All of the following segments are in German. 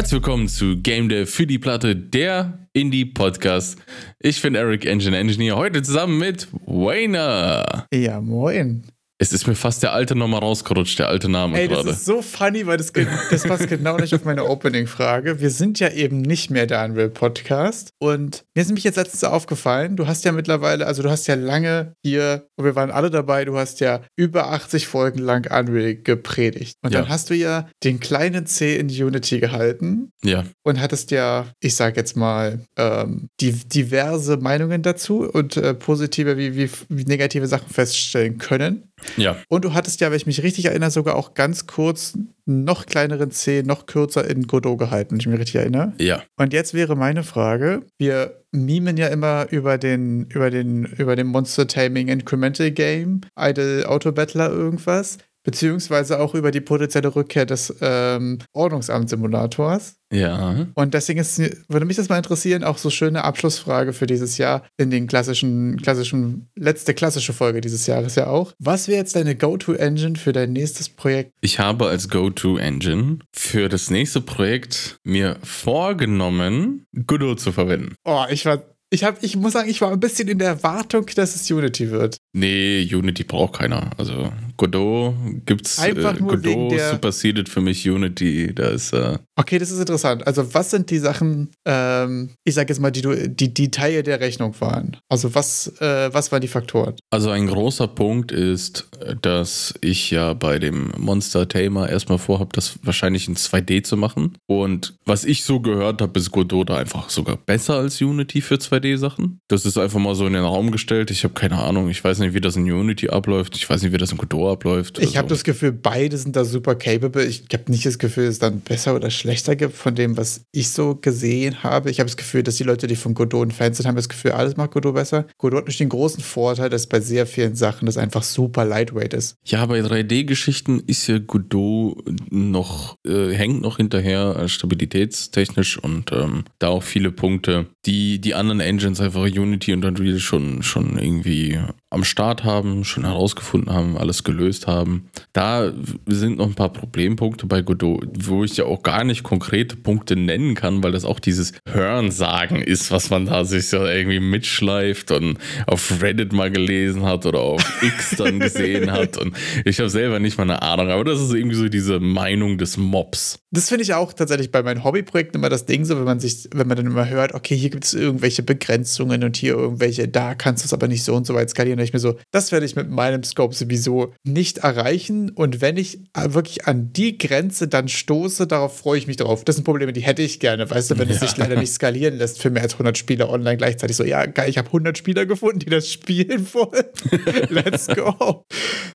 Herzlich willkommen zu Game Dev für die Platte, der Indie-Podcast. Ich bin Eric Engine Engineer, heute zusammen mit Wayner. Ja, moin. Es ist mir fast der alte nochmal rausgerutscht, der alte Name Ey, gerade. das ist so funny, weil das, das passt genau nicht auf meine Opening-Frage. Wir sind ja eben nicht mehr der Unreal Podcast. Und mir ist nämlich jetzt letztens aufgefallen, du hast ja mittlerweile, also du hast ja lange hier, und wir waren alle dabei, du hast ja über 80 Folgen lang Unreal gepredigt. Und Ja. dann hast du ja den kleinen C in Unity gehalten ja, und hattest ja, ich sag jetzt mal, ähm, die, diverse Meinungen dazu und äh, positive wie, wie, wie negative Sachen feststellen können. Ja. Und du hattest ja, wenn ich mich richtig erinnere, sogar auch ganz kurz noch kleineren C, noch kürzer in Godot gehalten, wenn ich mich richtig erinnere. Ja, Und jetzt wäre meine Frage: Wir mimen ja immer über den, über den, über den Monster Taming Incremental Game, Idle Auto Battler irgendwas, beziehungsweise auch über die potenzielle Rückkehr des ähm, Ordnungsamt-Simulators. ja. Und deswegen ist, würde mich das mal interessieren, auch so schöne Abschlussfrage für dieses Jahr in den klassischen, klassischen, letzte klassische Folge dieses Jahres ja auch. Was wäre jetzt deine Go-To-Engine für dein nächstes Projekt? Ich habe als Go-To-Engine für das nächste Projekt mir vorgenommen, Godot zu verwenden. Oh, ich war, ich habe, ich muss sagen, ich war ein bisschen in der Erwartung, dass es Unity wird. Nee, Unity braucht keiner. Also Godot gibt's. Einfach äh, nur Godot supersedet für mich Unity. Da ist äh, Okay, das ist interessant. Also, was sind die Sachen, ähm, ich sag jetzt mal, die, du, die, die Teile der Rechnung waren? Also, was, äh, was waren die Faktoren? Also ein großer Punkt ist, dass ich ja bei dem Monster Tamer erstmal vorhabe, das wahrscheinlich in 2D zu machen. Und was ich so gehört habe, ist Godot da einfach sogar besser als Unity für 2D-Sachen. Das ist einfach mal so in den Raum gestellt. Ich habe keine Ahnung. Ich weiß nicht, wie das in Unity abläuft. Ich weiß nicht, wie das in Godot abläuft. Ich habe Also, das Gefühl, beide sind da super capable. Ich habe nicht das Gefühl, es dann besser oder schlechter gibt von dem, was ich so gesehen habe. Ich habe das Gefühl, dass die Leute, die von Godot ein Fan sind, haben das Gefühl, alles macht Godot besser. Godot hat nämlich den großen Vorteil, dass bei sehr vielen Sachen das einfach super lightweight ist. Ja, bei 3D-Geschichten ist ja Godot noch, äh, hängt noch hinterher äh, stabilitätstechnisch und ähm, da auch viele Punkte, die die anderen Engines, einfach Unity und Unreal schon, schon irgendwie am Start haben, schon herausgefunden haben, alles gelöst haben. Da sind noch ein paar Problempunkte bei Godot, wo ich ja auch gar nicht konkrete Punkte nennen kann, weil das auch dieses Hörensagen ist, was man da sich so irgendwie mitschleift und auf Reddit mal gelesen hat oder auf X dann gesehen hat. Und ich habe selber nicht mal eine Ahnung, aber das ist irgendwie so diese Meinung des Mobs. Das finde ich auch tatsächlich bei meinen Hobbyprojekten immer das Ding, so wenn man sich, wenn man dann immer hört, okay, hier gibt es irgendwelche Begrenzungen und hier irgendwelche, da kannst du es aber nicht so und so weit skalieren. Da ich mir so, das werde ich mit meinem Scope sowieso nicht erreichen. Und wenn ich äh, wirklich an die Grenze dann stoße, darauf freue ich mich drauf. Das sind Probleme, die hätte ich gerne, weißt du, wenn es Ja. sich leider nicht skalieren lässt für mehr als 100 Spieler online gleichzeitig. So, ja, geil, ich habe 100 Spieler gefunden, die das spielen wollen. Let's go.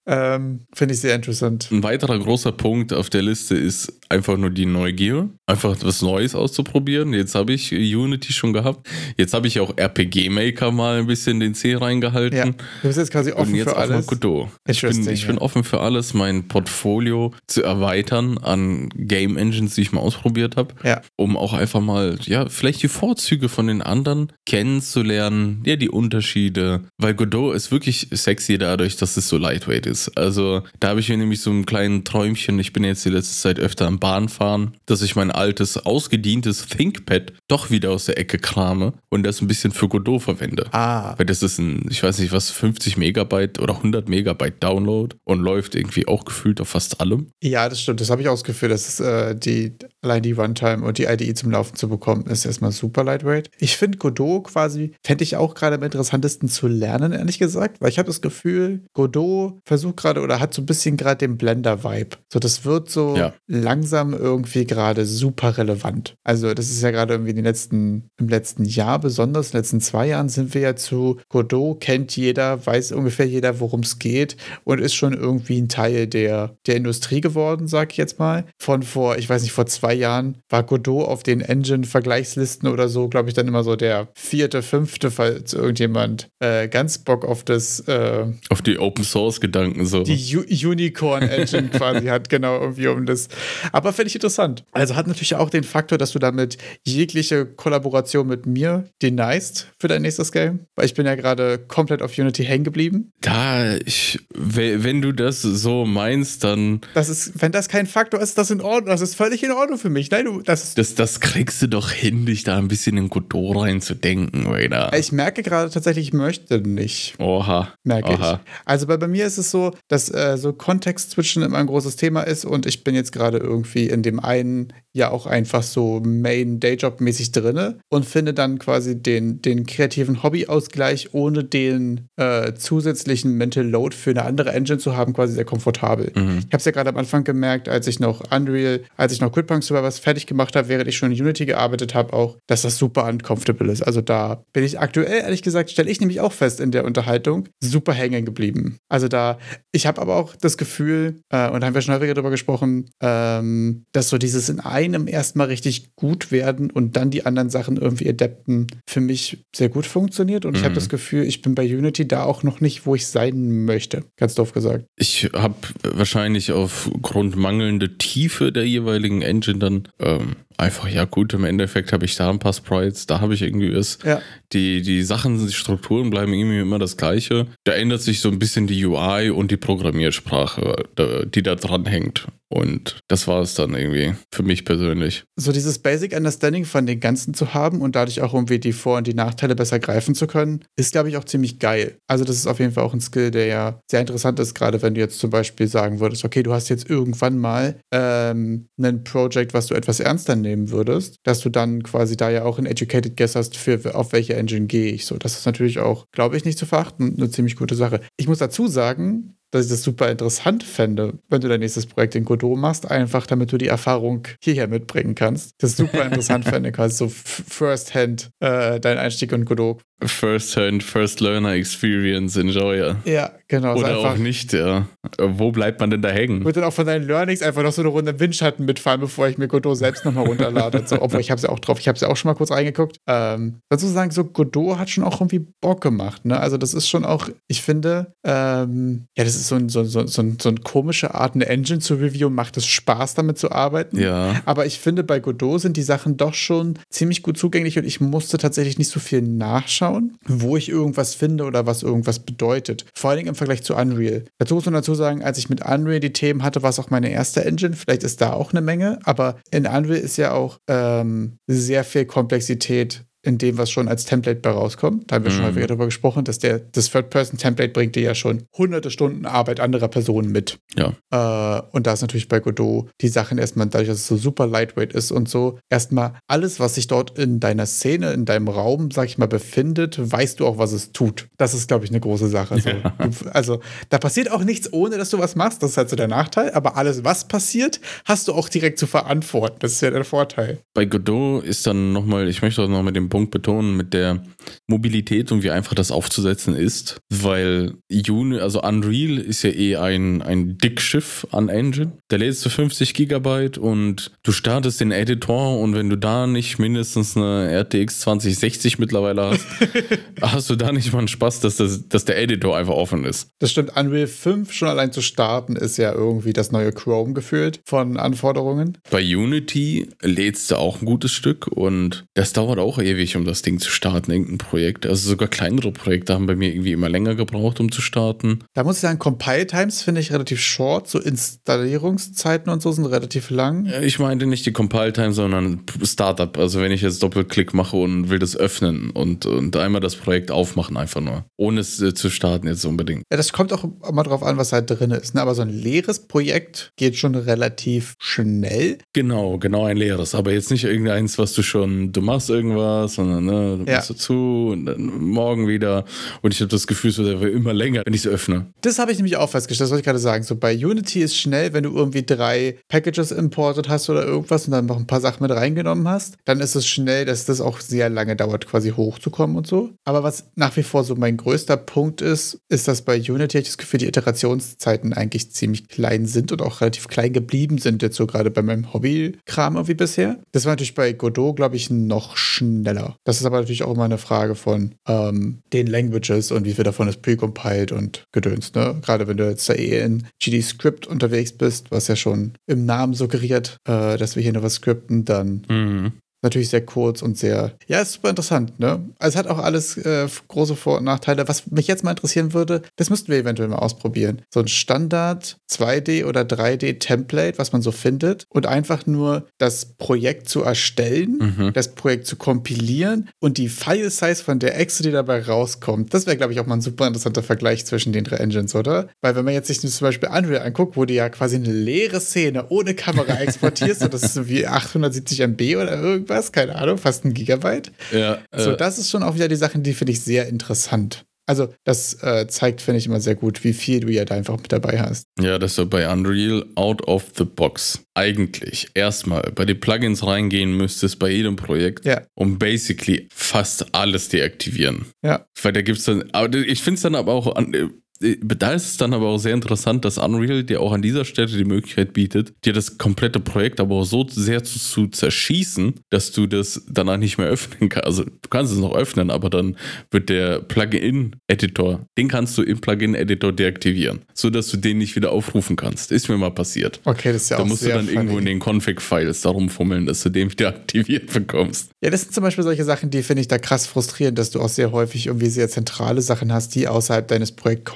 ähm, finde ich sehr interessant. Ein weiterer großer Punkt auf der Liste ist einfach nur die Neugier. Einfach was Neues auszuprobieren. Jetzt habe ich Unity schon gehabt. Jetzt habe ich auch RPG Maker mal ein bisschen den C reingehalten. Ja, du bist jetzt quasi offen jetzt für alles. Godot. Ich, bin, ich bin offen für alles, mein Portfolio zu erweitern an Game Engines, die ich mal ausprobiert habe, Ja. um auch einfach mal, ja, vielleicht die Vorzüge von den anderen kennenzulernen, ja, die Unterschiede. Weil Godot ist wirklich sexy dadurch, dass es so lightweight ist. Also da habe ich mir nämlich so einen kleinen Träumchen, ich bin jetzt die letzte Zeit öfter am Bahnfahren, dass ich mein altes, ausgedientes ThinkPad doch wieder aus der Ecke krame und das ein bisschen für Godot verwende. Ah, Weil das ist ein, ich weiß nicht was, 50 Megabyte oder 100 Megabyte Download und läuft irgendwie auch gefühlt auf fast allem. ja, das stimmt. Das habe ich auch das Gefühl, dass äh, die, allein die Runtime und die IDE zum Laufen zu bekommen, ist erstmal super lightweight. Ich finde Godot quasi, fände ich auch gerade am interessantesten zu lernen, ehrlich gesagt, weil ich habe das Gefühl, Godot versucht gerade oder hat so ein bisschen gerade den Blender-Vibe. So, das wird so Ja. langsam irgendwie gerade super relevant. Also, das ist ja gerade irgendwie in den letzten, im letzten Jahr besonders, in den letzten zwei Jahren sind wir ja zu Godot, kennt jeder, weiß ungefähr jeder, worum es geht und ist schon irgendwie ein Teil der, der Industrie geworden, sag ich jetzt mal. Von vor, ich weiß nicht, vor zwei Jahren war Godot auf den Engine-Vergleichslisten oder so, glaube ich, dann immer so der vierte, fünfte, falls irgendjemand äh, ganz Bock auf das äh, Auf die Open Source Gedanken so. die U Unicorn Engine quasi hat, genau, irgendwie um das. Aber finde ich interessant. Also hat natürlich auch den Faktor, dass du damit jegliche Kollaboration mit mir denist für dein nächstes Game. Weil ich bin ja gerade komplett auf Unity hängen geblieben. Da, ich, we- wenn du das so meinst, dann Das ist, wenn das kein Faktor ist, das in Ordnung. Das ist völlig in Ordnung für mich. Nein, du, das. Das, das kriegst du doch hin, dich da ein bisschen in Godot reinzudenken, oder? Ich merke gerade tatsächlich, ich möchte nicht. Oha. Merke Oha. ich. Also bei, bei mir ist es so, dass äh, so Kontext-Switchen immer ein großes Thema ist und ich bin jetzt gerade irgendwie in dem einen ja auch einfach so Main-Dayjob-mäßig drinne und finde dann quasi den, den kreativen Hobbyausgleich ohne den äh, zusätzlichen Mental Load für eine andere Engine zu haben, quasi sehr komfortabel. Mhm. Ich habe es ja gerade am Anfang gemerkt, als ich noch Unreal, als ich noch Quidpunks über was fertig gemacht habe, während ich schon in Unity gearbeitet habe, auch, dass das super uncomfortable ist. Also da bin ich aktuell, ehrlich gesagt, stelle ich nämlich auch fest in der Unterhaltung, super hängen geblieben. Also da, ich habe aber auch das Gefühl, äh, und da haben wir schon häufiger darüber gesprochen, ähm, dass so dieses in einem erstmal richtig gut werden und dann die anderen Sachen irgendwie adapten, für mich sehr gut funktioniert. Und ich habe Mhm. das Gefühl, ich bin bei Unity da auch noch nicht, wo ich sein möchte. Ganz doof gesagt. Ich habe wahrscheinlich aufgrund mangelnder Tiefe der jeweiligen Engine dann ähm, einfach, ja gut, im Endeffekt habe ich da ein paar Sprites, da habe ich irgendwie was. Ja. Die, die Sachen, die Strukturen bleiben irgendwie immer das gleiche. Da ändert sich so ein bisschen die UI und die Programmiersprache, die da dran hängt. Und das war es dann irgendwie für mich persönlich. so dieses Basic Understanding von den Ganzen zu haben und dadurch auch irgendwie die Vor- und die Nachteile besser greifen zu können, ist, glaube ich, auch ziemlich geil. Also das ist auf jeden Fall auch ein Skill, der ja sehr interessant ist, gerade wenn du jetzt zum Beispiel sagen würdest, okay, du hast jetzt irgendwann mal ähm, ein Project, was du etwas ernster nehmen würdest, dass du dann quasi da ja auch ein Educated Guess hast, für auf welche Engine gehe ich. So, das ist natürlich auch, glaube ich, nicht zu verachten, eine ziemlich gute Sache. Ich muss dazu sagen, dass ich das super interessant fände, wenn du dein nächstes Projekt in Godot machst, einfach damit du die Erfahrung hierher mitbringen kannst. Das super interessant fände, quasi so first-hand äh, dein Einstieg in Godot. First Hand, First Learner Experience, Enjoyer. Ja, genau. Oder einfach, auch nicht, ja. Wo bleibt man denn da hängen? Ich würde dann auch von deinen Learnings einfach noch so eine Runde im Windschatten mitfahren, bevor ich mir Godot selbst nochmal runterlade. so. Obwohl ich habe es ja auch drauf, ich habe es ja auch schon mal kurz reingeguckt. Ähm, dazu sagen, so Godot hat schon auch irgendwie Bock gemacht. Ne? Also das ist schon auch, ich finde, ähm, ja, das ist so, ein, so, so, so, ein, so eine komische Art, eine Engine zu reviewen, macht es Spaß damit zu arbeiten. Ja. Aber ich finde, bei Godot sind die Sachen doch schon ziemlich gut zugänglich und ich musste tatsächlich nicht so viel nachschauen, wo ich irgendwas finde oder was irgendwas bedeutet. Vor allen Dingen im Vergleich zu Unreal. Dazu muss man dazu sagen, als ich mit Unreal die Themen hatte, war es auch meine erste Engine. Vielleicht ist da auch eine Menge, aber in Unreal ist ja auch ähm, sehr viel Komplexität in dem, was schon als Template bei rauskommt. Da haben wir schon Mhm. häufiger darüber gesprochen, dass der, das Third-Person-Template bringt dir ja schon hunderte Stunden Arbeit anderer Personen mit. Ja. Äh, und da ist natürlich bei Godot die Sachen erstmal, dadurch, dass es so super lightweight ist und so, erstmal alles, was sich dort in deiner Szene, in deinem Raum, sag ich mal, befindet, weißt du auch, was es tut. Das ist, glaube ich, eine große Sache. So, Ja. du, also, da passiert auch nichts, ohne dass du was machst. Das ist halt so der Nachteil. Aber alles, was passiert, hast du auch direkt zu verantworten. Das ist ja der Vorteil. Bei Godot ist dann nochmal, ich möchte auch nochmal den Punkt betonen, mit der Mobilität und wie einfach das aufzusetzen ist, weil Uni, also Unreal ist ja eh ein, ein Dickschiff an Engine. Da lädst du 50 Gigabyte und du startest den Editor und wenn du da nicht mindestens eine RTX 2060 mittlerweile hast, hast du da nicht mal einen Spaß, dass, das, dass der Editor einfach offen ist. Das stimmt, Unreal 5 schon allein zu starten, ist ja irgendwie das neue Chrome gefühlt von Anforderungen. Bei Unity lädst du auch ein gutes Stück und das dauert auch ewig, um das Ding zu starten, irgendein Projekt. Also sogar kleinere Projekte haben bei mir irgendwie immer länger gebraucht, um zu starten. Da muss ich sagen, Compile Times finde ich relativ short. So Installierungszeiten und so sind relativ lang. Ich meinte nicht die Compile-Time, sondern Startup. Also wenn ich jetzt Doppelklick mache und will das öffnen und, und einmal das Projekt aufmachen, einfach nur. Ohne es äh, zu starten jetzt unbedingt. Ja, das kommt auch immer drauf an, was halt drin ist. Ne? Aber so ein leeres Projekt geht schon relativ schnell. Genau, genau ein leeres. Aber jetzt nicht irgendeins, was du schon, du machst irgendwas, sondern ne, du Ja. machst dazu und dann morgen wieder. Und ich habe das Gefühl, es wird immer länger, wenn ich es öffne. Das habe ich nämlich auch festgestellt, das wollte ich gerade sagen. So bei Unity ist schnell, wenn du irgendwie drei Packages imported hast oder irgendwas und dann noch ein paar Sachen mit reingenommen hast, dann ist es schnell, dass das auch sehr lange dauert, quasi hochzukommen und so. Aber was nach wie vor so mein größter Punkt ist, ist, dass bei Unity ich das Gefühl, die Iterationszeiten eigentlich ziemlich klein sind und auch relativ klein geblieben sind, jetzt so gerade bei meinem Hobby-Kram irgendwie bisher. Das war natürlich bei Godot, glaube ich, noch schneller. Das ist aber natürlich auch immer eine Frage von ähm, den Languages und wie viel davon ist precompiled und gedöns. Ne? Gerade wenn du jetzt da eh in GD-Script unterwegs bist, was ja schon im Namen suggeriert, äh, dass wir hier noch was skripten, dann Mhm. Natürlich sehr kurz und sehr, ja, ist super interessant, ne? Also es hat auch alles äh, große Vor- und Nachteile. Was mich jetzt mal interessieren würde, das müssten wir eventuell mal ausprobieren. So ein Standard 2D oder 3D Template, was man so findet und einfach nur das Projekt zu erstellen, Mhm. das Projekt zu kompilieren und die File-Size von der Exe, die dabei rauskommt. Das wäre, glaube ich, auch mal ein super interessanter Vergleich zwischen den drei Engines, oder? Weil wenn man jetzt sich zum Beispiel Unreal anguckt, wo du ja quasi eine leere Szene ohne Kamera exportierst, und das ist so wie 870 MB oder irgendwas, keine Ahnung, fast ein Gigabyte. Ja, So, äh, das ist schon auch wieder die Sachen, die finde ich sehr interessant. Also, das äh, zeigt, finde ich, immer sehr gut, wie viel du ja da einfach mit dabei hast. ja, dass du bei Unreal out of the box eigentlich erstmal bei den Plugins reingehen müsstest bei jedem Projekt Ja. und basically fast alles deaktivieren. Ja. Weil da gibt es dann, aber ich finde es dann aber auch, an, äh, da ist es dann aber auch sehr interessant, dass Unreal dir auch an dieser Stelle die Möglichkeit bietet, dir das komplette Projekt aber auch so sehr zu, zu zerschießen, dass du das danach nicht mehr öffnen kannst. Also du kannst es noch öffnen, aber dann wird der Plugin-Editor, den kannst du im Plugin-Editor deaktivieren, sodass du den nicht wieder aufrufen kannst. Ist mir mal passiert. Okay, das ist ja Da auch musst du sehr dann irgendwo in funny. den Config-Files darum fummeln, dass du den wieder aktiviert bekommst. Ja, das sind zum Beispiel solche Sachen, die finde ich da krass frustrierend, dass du auch sehr häufig irgendwie sehr zentrale Sachen hast, die außerhalb deines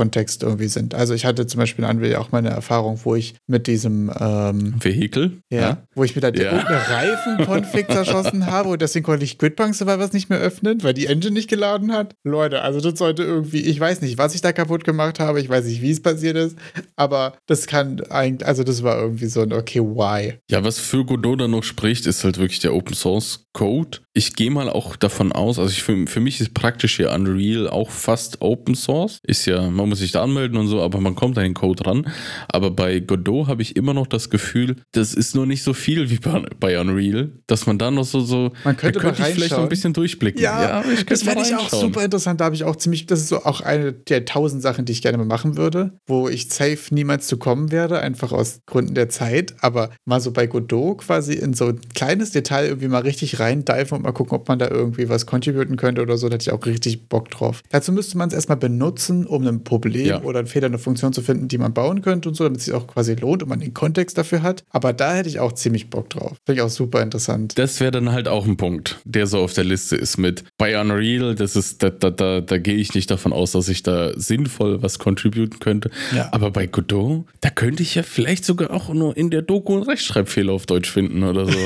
Projektkontexts irgendwie sind. Also ich hatte zum Beispiel Unreal auch mal eine Erfahrung, wo ich mit diesem, ähm, Vehikel? ja, wo ich mir da Ja. Reifen-Config zerschossen habe und deswegen konnte ich Gridbank Survivors nicht mehr öffnen, weil die Engine nicht geladen hat. Leute, also das sollte irgendwie, ich weiß nicht, was ich da kaputt gemacht habe, ich weiß nicht, wie es passiert ist, aber das kann eigentlich, also das war irgendwie so ein, okay, why? Ja, was für Godot dann noch spricht, ist halt wirklich der Open Source Code. Ich gehe mal auch davon aus, also ich, für, für mich ist praktisch hier Unreal auch fast Open Source. Ist ja, man muss sich da anmelden und so, aber man kommt an den Code ran. Aber bei Godot habe ich immer noch das Gefühl, das ist nur nicht so viel wie bei, bei Unreal, dass man da noch so, so Man könnte da könnte ich vielleicht noch ein bisschen durchblicken. Ja, ich das fände ich auch super interessant. Da habe ich auch ziemlich, das ist so auch eine der tausend Sachen, die ich gerne mal machen würde, wo ich safe niemals zu kommen werde, einfach aus Gründen der Zeit. Aber mal so bei Godot quasi in so ein kleines Detail irgendwie mal richtig reindiven und mal gucken, ob man da irgendwie was contributen könnte oder so, da hätte ich auch richtig Bock drauf. Dazu müsste man es erstmal benutzen, um ein Problem Ja. oder einen Fehler, eine Funktion zu finden, die man bauen könnte und so, damit es sich auch quasi lohnt und man den Kontext dafür hat. Aber da hätte ich auch ziemlich Bock drauf. Finde ich auch super interessant. Das wäre dann halt auch ein Punkt, der so auf der Liste ist mit bei Unreal, das ist, da, da, da, da gehe ich nicht davon aus, dass ich da sinnvoll was contributen könnte. Ja. Aber bei Godot, da könnte ich ja vielleicht sogar auch nur in der Doku einen Rechtschreibfehler auf Deutsch finden oder so.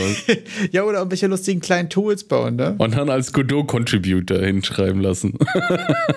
Ja, oder irgendwelche lustigen kleinen Tools bauen, ne? Und dann als Godot-Contributor hinschreiben lassen.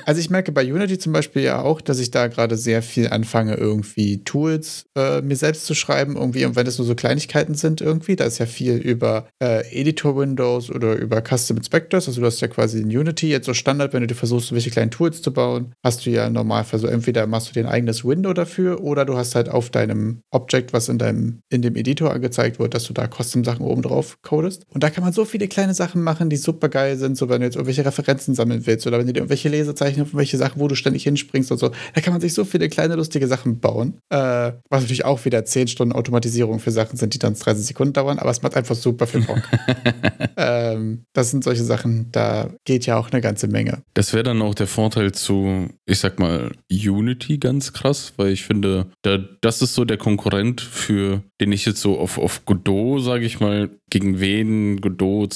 Also ich merke bei Unity zum Beispiel ja auch, dass ich da gerade sehr viel anfange, irgendwie Tools äh, mir selbst zu schreiben, irgendwie, und wenn es nur so Kleinigkeiten sind irgendwie, da ist ja viel über äh, Editor-Windows oder über Custom Inspectors, also du hast ja quasi in Unity jetzt so Standard, wenn du dir versuchst, welche kleinen Tools zu bauen, hast du ja normal, also entweder machst du dir ein eigenes Window dafür oder du hast halt auf deinem Object, was in deinem, in dem Editor angezeigt wird, dass du da Custom-Sachen oben drauf codest. Und da kann man so viele kleine Sachen machen, die super geil sind, so wenn du jetzt irgendwelche Referenzen sammeln willst oder wenn du dir irgendwelche Lesezeichen auf irgendwelche Sachen, wo du ständig hinspringst und so. Da kann man sich so viele kleine lustige Sachen bauen. Äh, was natürlich auch wieder 10 Stunden Automatisierung für Sachen sind, die dann 30 Sekunden dauern, aber es macht einfach super viel Bock. ähm, das sind solche Sachen, da geht ja auch eine ganze Menge. Das wäre dann auch der Vorteil zu, ich sag mal, Unity ganz krass, weil ich finde, da, das ist so der Konkurrent für, den ich jetzt so auf, auf Godot, sage ich mal, gegen wen Godot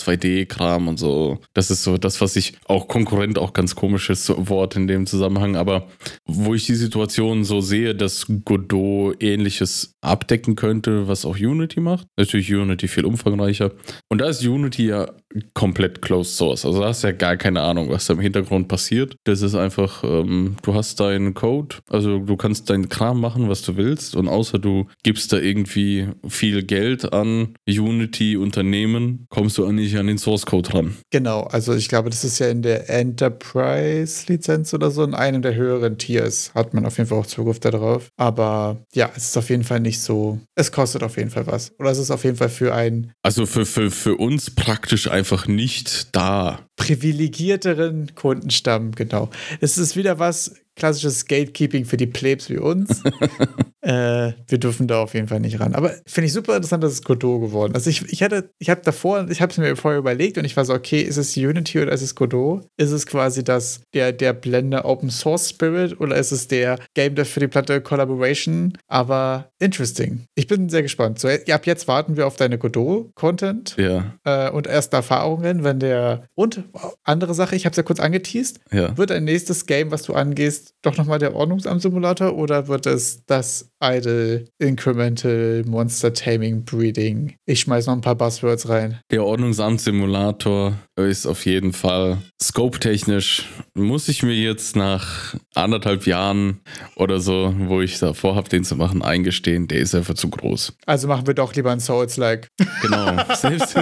2D-Kram und so. Das ist so das, was ich auch Konkurrent, auch ganz komisches Wort in dem Zusammenhang, aber wo ich die Situation so sehe, dass Godot ähnliches abdecken könnte, was auch Unity macht. Natürlich Unity viel umfangreicher. Und da ist Unity ja komplett closed source. Also da hast du ja gar keine Ahnung, was da im Hintergrund passiert. Das ist einfach, ähm, du hast deinen Code, also du kannst deinen Kram machen, was du willst. Und außer du gibst da irgendwie viel Geld an Unity-Unternehmen, kommst du nicht an den Source Code ran. Genau, also ich glaube, das ist ja in der Enterprise-Lizenz oder so, in einem der höheren Tiers hat man auf jeden Fall auch Zugriff darauf. Aber ja, es ist auf jeden Fall nicht so, es kostet auf jeden Fall was. Oder es ist auf jeden Fall für einen Also für, für, für uns praktisch einfach nicht da. privilegierteren Kundenstamm, genau. Es ist wieder was klassisches Gatekeeping für die Plebs wie uns. äh, wir dürfen da auf jeden Fall nicht ran. Aber finde ich super interessant, dass es Godot geworden ist. Also ich, ich hatte, ich habe davor, ich habe es mir vorher überlegt und ich war so, okay, ist es Unity oder ist es Godot? Ist es quasi das, der, der Blende Open Source Spirit oder ist es der Game Dev für die Platte Collaboration? Aber interesting. Ich bin sehr gespannt. So, ab jetzt warten wir auf deine Godot-Content Ja. äh, und erste Erfahrungen, wenn der. Und andere Sache, ich habe es ja kurz angeteased. Ja. Wird dein nächstes Game, was du angehst, doch nochmal der Ordnungsamt-Simulator oder wird es das Idle Incremental Monster Taming Breeding? Ich schmeiß noch ein paar Buzzwords rein. Der Ordnungsamt-Simulator ist auf jeden Fall scope-technisch. Muss ich mir jetzt nach anderthalb Jahren oder so, wo ich davor habe, den zu machen, eingestehen, der ist einfach zu groß. Also machen wir doch lieber ein Souls-like. Genau. selbst,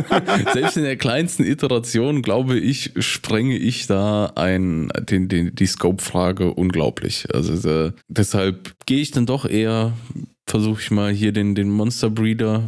selbst in der kleinsten Iteration, glaube ich, sprenge ich da ein, den, den, die Scope-Frage unglaublich. Also äh, deshalb gehe ich dann doch eher, versuche ich mal hier den, den Monster Breeder,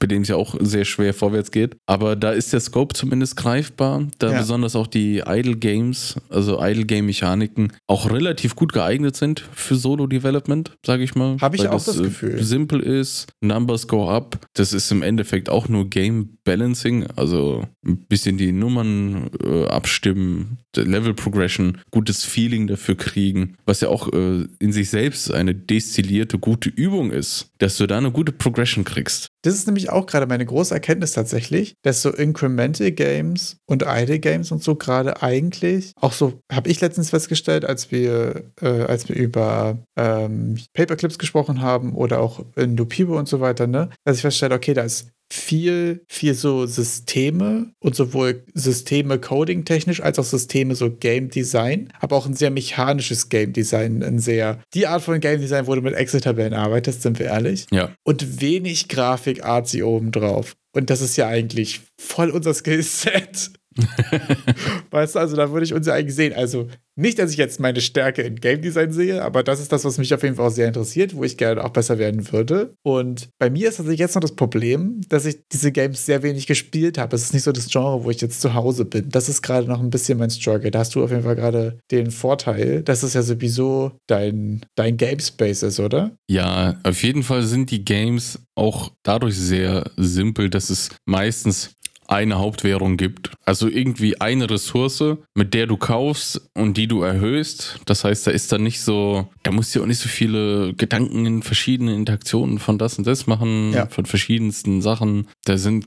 bei dem es ja auch sehr schwer vorwärts geht. Aber da ist der Scope zumindest greifbar, da Ja. besonders auch die Idle Games, also Idle Game Mechaniken, auch relativ gut geeignet sind für Solo-Development, sage ich mal. Hab ich auch das äh, Gefühl. Simpel ist, Numbers go up. Das ist im Endeffekt auch nur Game Balancing, also ein bisschen die Nummern äh, abstimmen, Level Progression, gutes Feeling dafür kriegen, was ja auch äh, in sich selbst eine destillierte gute Übung ist, dass du da eine gute Progression kriegst. Das ist nämlich auch gerade meine große Erkenntnis tatsächlich, dass so Incremental Games und Idle Games und so gerade eigentlich, auch so habe ich letztens festgestellt, als wir, äh, als wir über ähm, Paperclips gesprochen haben oder auch in Lupibo und so weiter, ne, dass ich feststelle, okay, da ist viel, viel so Systeme und sowohl Systeme Coding technisch als auch Systeme so Game Design, aber auch ein sehr mechanisches Game Design, ein sehr, die Art von Game Design, wo du mit Excel-Tabellen arbeitest, sind wir ehrlich Ja. und wenig Grafik artsy oben drauf. Und das ist ja eigentlich voll unser Skillset. weißt du, also da würde ich uns ja eigentlich sehen. Also nicht, dass ich jetzt meine Stärke in Game Design sehe, aber das ist das, was mich auf jeden Fall auch sehr interessiert, wo ich gerne auch besser werden würde. Und bei mir ist tatsächlich jetzt noch das Problem, dass ich diese Games sehr wenig gespielt habe. Es ist nicht so das Genre, wo ich jetzt zu Hause bin. Das ist gerade noch ein bisschen mein Struggle. Da hast du auf jeden Fall gerade den Vorteil, dass es ja sowieso dein, dein Game Space ist, oder? Ja, auf jeden Fall sind die Games auch dadurch sehr simpel, dass es meistens eine Hauptwährung gibt. Also irgendwie eine Ressource, mit der du kaufst und die du erhöhst. Das heißt, da ist dann nicht so, da musst du auch nicht so viele Gedanken in verschiedene Interaktionen von das und das machen, Ja. von verschiedensten Sachen. Da sind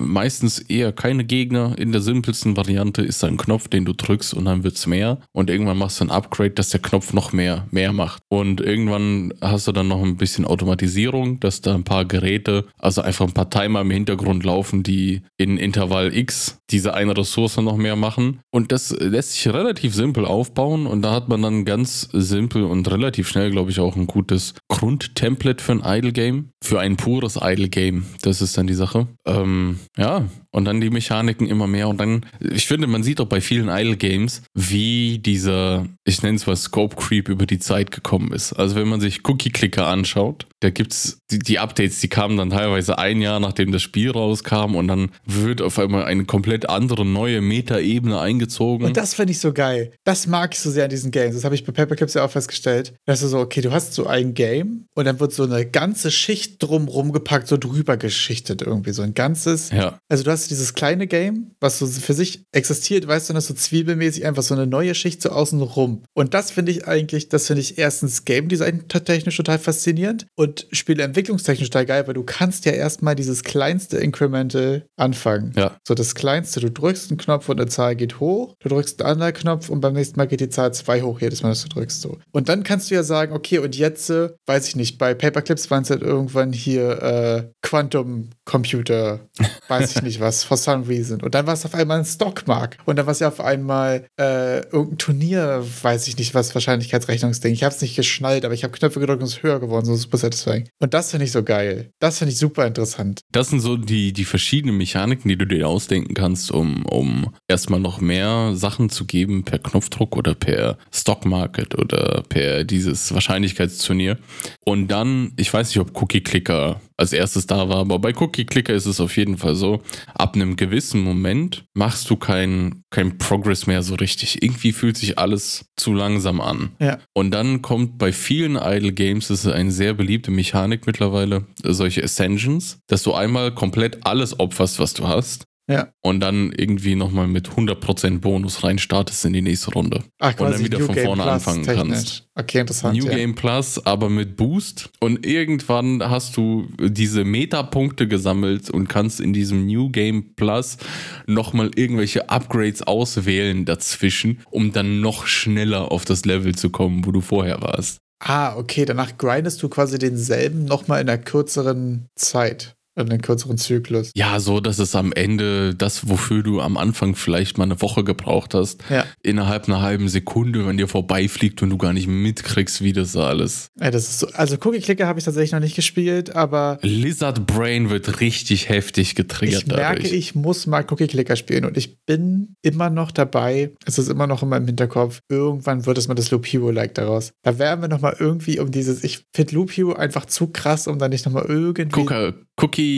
meistens eher keine Gegner. In der simpelsten Variante ist da ein Knopf, den du drückst und dann wird's mehr. Und irgendwann machst du ein Upgrade, dass der Knopf noch mehr, mehr macht. Und irgendwann hast du dann noch ein bisschen Automatisierung, dass da ein paar Geräte, also einfach ein paar Timer im Hintergrund laufen, die in Intervall X diese eine Ressource noch mehr machen. Und das lässt sich relativ simpel aufbauen und da hat man dann ganz simpel und relativ schnell, glaube ich, auch ein gutes Grundtemplate für ein Idle-Game. Für ein pures Idle-Game. Das ist dann die Sache. Ähm, ja, und dann die Mechaniken immer mehr. Und dann, ich finde, man sieht auch bei vielen Idle-Games, wie dieser, ich nenne es mal Scope-Creep über die Zeit gekommen ist. Also wenn man sich Cookie-Clicker anschaut, da gibt's die, die Updates, die kamen dann teilweise ein Jahr, nachdem das Spiel rauskam und dann wird auf einmal eine komplett andere neue Meta-Ebene eingezogen. Und das finde ich so geil. Das mag ich so sehr an diesen Games. Das habe ich bei Paperclips ja auch festgestellt. Dass du so, okay, du hast so ein Game und dann wird so eine ganze Schicht drumrum gepackt, so drüber geschichtet irgendwie. So ein ganzes. ja, Also du hast dieses kleine Game, was so für sich existiert, weißt du, und das so zwiebelmäßig einfach so eine neue Schicht so außen rum. Und das finde ich eigentlich, das finde ich erstens Game Design technisch total faszinierend und Spieleentwicklungstechnisch total geil, weil du kannst ja erstmal dieses kleinste Incremental anfangen. ja, So das kleinste, du drückst einen Knopf und eine Zahl geht hoch, du drückst einen anderen Knopf und beim nächsten Mal geht die Zahl 2 hoch, jedes Mal, dass du drückst so. Und dann kannst du ja sagen, okay, und jetzt, äh, weiß ich nicht, bei Paperclips waren es halt irgendwann hier äh, Quantum Computer, weiß ich nicht was, for some reason. Und dann war es auf einmal ein Stockmark. Und dann war es ja auf einmal äh, irgendein Turnier, weiß ich nicht was, Wahrscheinlichkeitsrechnungsding. Ich habe es nicht geschnallt, aber ich habe Knöpfe gedrückt und es ist höher geworden, so super satisfying. Und das finde ich so geil. Das finde ich super interessant. Das sind so die, die verschiedenen Mechaniken, die du dir ausdenken kannst, um, um erstmal noch mehr Sachen zu geben per Knopfdruck oder per Stockmarket oder per dieses Wahrscheinlichkeitsturnier. Und dann, ich weiß nicht, ob Cookie Clicker als erstes da war. Aber bei Cookie Clicker ist es auf jeden Fall so, ab einem gewissen Moment machst du kein, kein Progress mehr so richtig. Irgendwie fühlt sich alles zu langsam an. Ja. Und dann kommt bei vielen Idle Games, das ist eine sehr beliebte Mechanik mittlerweile, solche Ascensions, dass du einmal komplett alles opferst, was du hast. Ja. Und dann irgendwie nochmal mit 100% Bonus reinstartest in die nächste Runde. Ach, Und dann quasi wieder New von Game vorne Plus anfangen technisch. kannst. Okay, interessant. New ja. Game Plus, aber mit Boost. Und irgendwann hast du diese Meta-Punkte gesammelt und kannst in diesem New Game Plus nochmal irgendwelche Upgrades auswählen dazwischen, um dann noch schneller auf das Level zu kommen, wo du vorher warst. Ah, okay, danach grindest du quasi denselben nochmal in einer kürzeren Zeit. In einem kürzeren Zyklus. Ja, so, dass es am Ende das, wofür du am Anfang vielleicht mal eine Woche gebraucht hast, Ja. innerhalb einer halben Sekunde, wenn dir vorbeifliegt und du gar nicht mitkriegst, wie das alles. ja das ist so, also Cookie Clicker habe ich tatsächlich noch nicht gespielt, aber Lizard Brain wird richtig heftig getriggert ich merke, dadurch. ich muss mal Cookie Clicker spielen und ich bin immer noch dabei. Es ist immer noch in meinem Hinterkopf. Irgendwann wird es mal das Loop Hero-like daraus. Da werden wir nochmal irgendwie um dieses, ich finde Loop Hero einfach zu krass, um da nicht nochmal irgendwie. Cooker,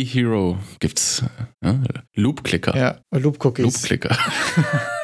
Hero gibt's. Ja? Loop Clicker. Ja, Loop Cookies.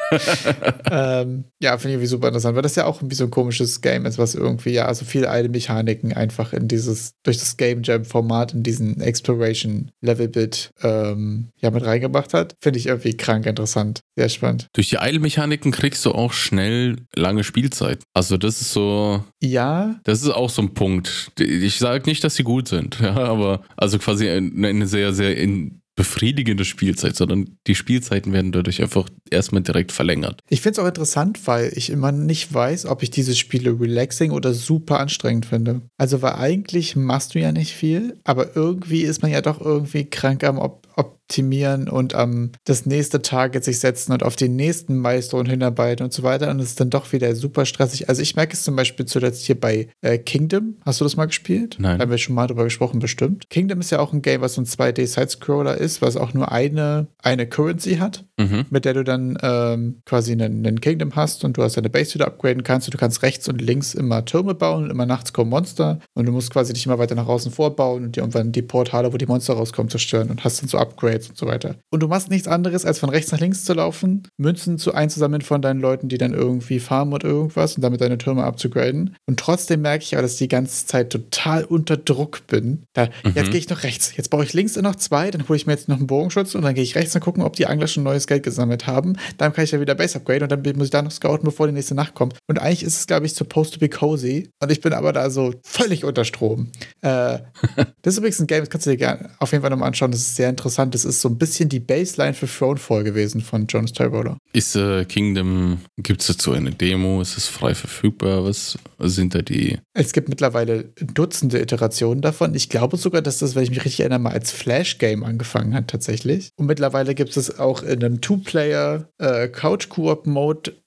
Ähm, ja, finde ich irgendwie super interessant, weil das ja auch irgendwie so ein komisches Game ist, was irgendwie ja also viele alte Mechaniken einfach in dieses, durch das Game Jam-Format in diesen Exploration-Level-Bit ähm, ja mit reingebracht hat. Finde ich irgendwie krank interessant. Sehr spannend. Durch die Eilmechaniken kriegst du auch schnell lange Spielzeit. Also das ist so, Ja, das ist auch so ein Punkt. Ich sage nicht, dass sie gut sind, ja, aber also quasi eine, eine sehr, sehr in befriedigende Spielzeit, sondern die Spielzeiten werden dadurch einfach erstmal direkt verlängert. ich finde es auch interessant, weil ich immer nicht weiß, ob ich diese Spiele relaxing oder super anstrengend finde. Also, weil eigentlich machst du ja nicht viel, aber irgendwie ist man ja doch irgendwie krank am Op optimieren und am das nächste Target sich setzen und auf den nächsten Milestone hinarbeiten und so weiter. Und es ist dann doch wieder super stressig. Also ich merke es zum Beispiel zuletzt hier bei äh, Kingdom. Hast du das mal gespielt? Nein. Haben wir schon mal drüber gesprochen, bestimmt. Kingdom ist ja auch ein Game, was so ein 2D-Side-Scroller ist, was auch nur eine, eine Currency hat Mhm. mit der du dann ähm, quasi einen, einen Kingdom hast und du hast deine Base wieder upgraden kannst und du kannst rechts und links immer Türme bauen und immer nachts kommen Monster und du musst quasi dich immer weiter nach außen vorbauen und dir irgendwann die Portale, wo die Monster rauskommen, zerstören und hast dann so Upgrades und so weiter. Und du machst nichts anderes, als von rechts nach links zu laufen, Münzen zu einzusammeln von deinen Leuten, die dann irgendwie farmen oder irgendwas und damit deine Türme abzugraden. Und trotzdem merke ich aber, dass ich die ganze Zeit total unter Druck bin. Da, Jetzt gehe ich noch rechts, jetzt baue ich links noch zwei, dann hole ich mir jetzt noch einen Bogenschutz und dann gehe ich rechts und gucken, ob die Angler schon neues Geld gesammelt haben. Dann kann ich ja wieder Base upgraden und dann muss ich da noch scouten, bevor die nächste Nacht kommt. Und eigentlich ist es, glaube ich, supposed to be cozy. Und ich bin aber da so völlig unter Strom. Äh, das ist übrigens ein Game, das kannst du dir gerne auf jeden Fall nochmal anschauen. Das ist sehr interessant. Das ist so ein bisschen die Baseline für Thronefall gewesen von Jonas Tyroller. Ist äh, Kingdom, gibt es dazu eine Demo? Ist es frei verfügbar? Was sind da die? Es gibt mittlerweile Dutzende Iterationen davon. Ich glaube sogar, dass das, wenn ich mich richtig erinnere, mal als Flash-Game angefangen hat tatsächlich. Und mittlerweile gibt es auch in einem Two-Player äh,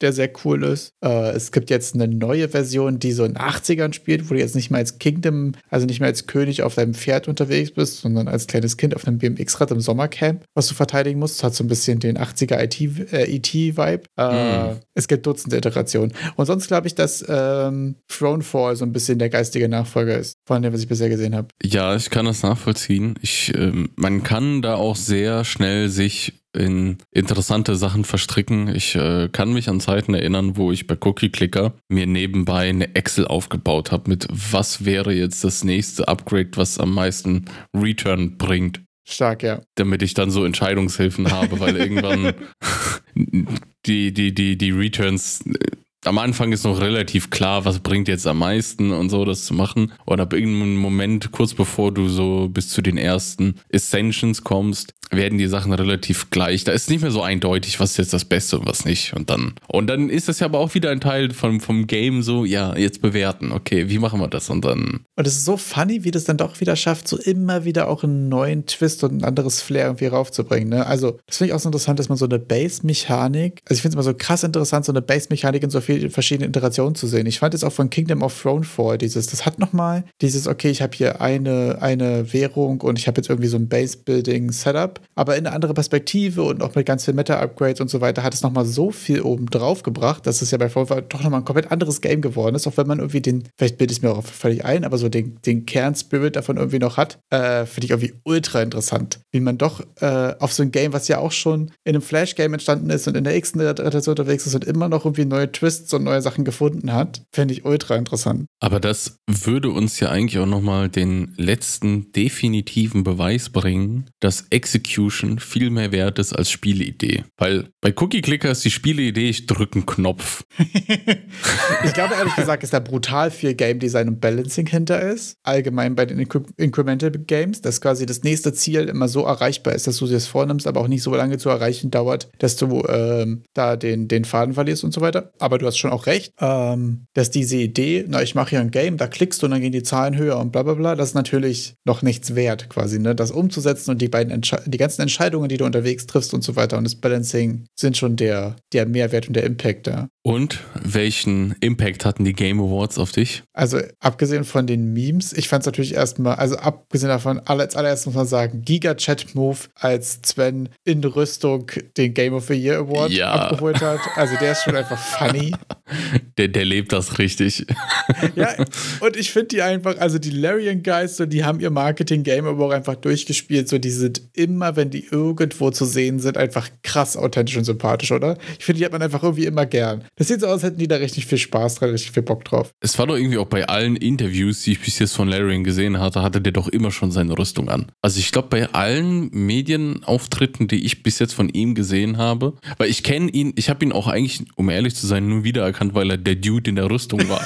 der sehr cool ist. Äh, es gibt jetzt eine neue Version, die so in 80ern spielt, wo du jetzt nicht mehr als Kingdom, also nicht mehr als König auf deinem Pferd unterwegs bist, sondern als kleines Kind auf einem BMX-Rad im Sommercamp, was du verteidigen musst. Hat so ein bisschen den 80er IT, äh. Äh, Es gibt Dutzende Iterationen. Und sonst glaube ich, dass ähm, Thronefall so ein bisschen der geistige Nachfolger ist, von dem, was ich bisher gesehen habe. Ja, ich kann das nachvollziehen. Ich, ähm, man kann da auch sehr schnell sich in interessante Sachen verstricken. Ich äh, kann mich an Zeiten erinnern, wo ich bei Cookie Clicker mir nebenbei eine Excel aufgebaut habe mit was wäre jetzt das nächste Upgrade, was am meisten Return bringt. Stark, ja. damit ich dann so Entscheidungshilfen habe, weil irgendwann die, die, die, die Returns äh, am Anfang ist noch relativ klar, was bringt jetzt am meisten und so, das zu machen. Und ab irgendeinem Moment, kurz bevor du so bis zu den ersten Ascensions kommst, werden die Sachen relativ gleich. Da ist nicht mehr so eindeutig, was ist jetzt das Beste und was nicht. Und dann, und dann ist das ja aber auch wieder ein Teil vom, vom Game, so, ja, jetzt bewerten. Okay, wie machen wir das? Und dann, Und es ist so funny, wie das dann doch wieder schafft, so immer wieder auch einen neuen Twist und ein anderes Flair irgendwie raufzubringen. Ne? Also, das finde ich auch so interessant, dass man so eine Base-Mechanik, also ich finde es immer so krass interessant, so eine Base-Mechanik in so viele verschiedene Iterationen zu sehen. Ich fand es auch von Kingdom of Throne vor, dieses, das hat nochmal dieses, okay, ich habe hier eine, eine Währung und ich habe jetzt irgendwie so ein Base-Building-Setup, aber in eine andere Perspektive und auch mit ganz vielen Meta-Upgrades und so weiter hat es nochmal so viel oben drauf gebracht, dass es ja bei Throne doch nochmal ein komplett anderes Game geworden ist, auch wenn man irgendwie den, vielleicht bildet es mir auch völlig ein, aber so den, den Kern-Spirit davon irgendwie noch hat, äh, finde ich irgendwie ultra interessant. Wie man doch äh, auf so ein Game, was ja auch schon in einem Flash-Game entstanden ist und in der X-Iteration unterwegs ist und immer noch irgendwie neue Twists und neue Sachen gefunden hat, finde ich ultra interessant. Aber das würde uns ja eigentlich auch nochmal den letzten definitiven Beweis bringen, dass Execution viel mehr wert ist als Spielidee. Weil bei Cookie Clicker ist die Spielidee, ich drücke einen Knopf. ich glaube ehrlich gesagt, ist da brutal viel Game Design und Balancing hinter ist. Allgemein bei den Incre Incremental Games, dass quasi das nächste Ziel immer so erreichbar ist, dass du dir das vornimmst, aber auch nicht so lange zu erreichen dauert, dass du ähm, da den, den Faden verlierst und so weiter. Aber du hast schon auch recht, ähm, dass diese Idee, na, ich mache hier ein Game, da klickst du und dann gehen die Zahlen höher und bla bla bla, das ist natürlich noch nichts wert, quasi, ne? Das umzusetzen und die beiden Entsche die ganzen Entscheidungen, die du unterwegs triffst und so weiter und das Balancing sind schon der, der Mehrwert und der Impact da. Und welchen Impact hatten die Game Awards auf dich? Also, abgesehen von den Memes, ich fand es natürlich erstmal, also abgesehen davon, als allererstes muss man sagen, Giga-Chat-Move, als Sven in Rüstung den Game of the Year Award ja. abgeholt hat. Also, der ist schon einfach funny. Der, der lebt das richtig. Ja, und ich finde die einfach, also die Larian Guys, so, die haben ihr Marketing-Game aber auch einfach durchgespielt. So, die sind immer, wenn die irgendwo zu sehen sind, einfach krass authentisch und sympathisch, oder? Ich finde, die hat man einfach irgendwie immer gern. Das sieht so aus, als hätten die da richtig viel Spaß dran, richtig viel Bock drauf. Es war doch irgendwie auch bei allen Interviews, die ich bis jetzt von Larian gesehen hatte, hatte der doch immer schon seine Rüstung an. Also ich glaube, bei allen Medienauftritten, die ich bis jetzt von ihm gesehen habe, weil ich kenne ihn, ich habe ihn auch eigentlich, um ehrlich zu sein, nur wiedererkannt, weil er der Dude in der Rüstung war.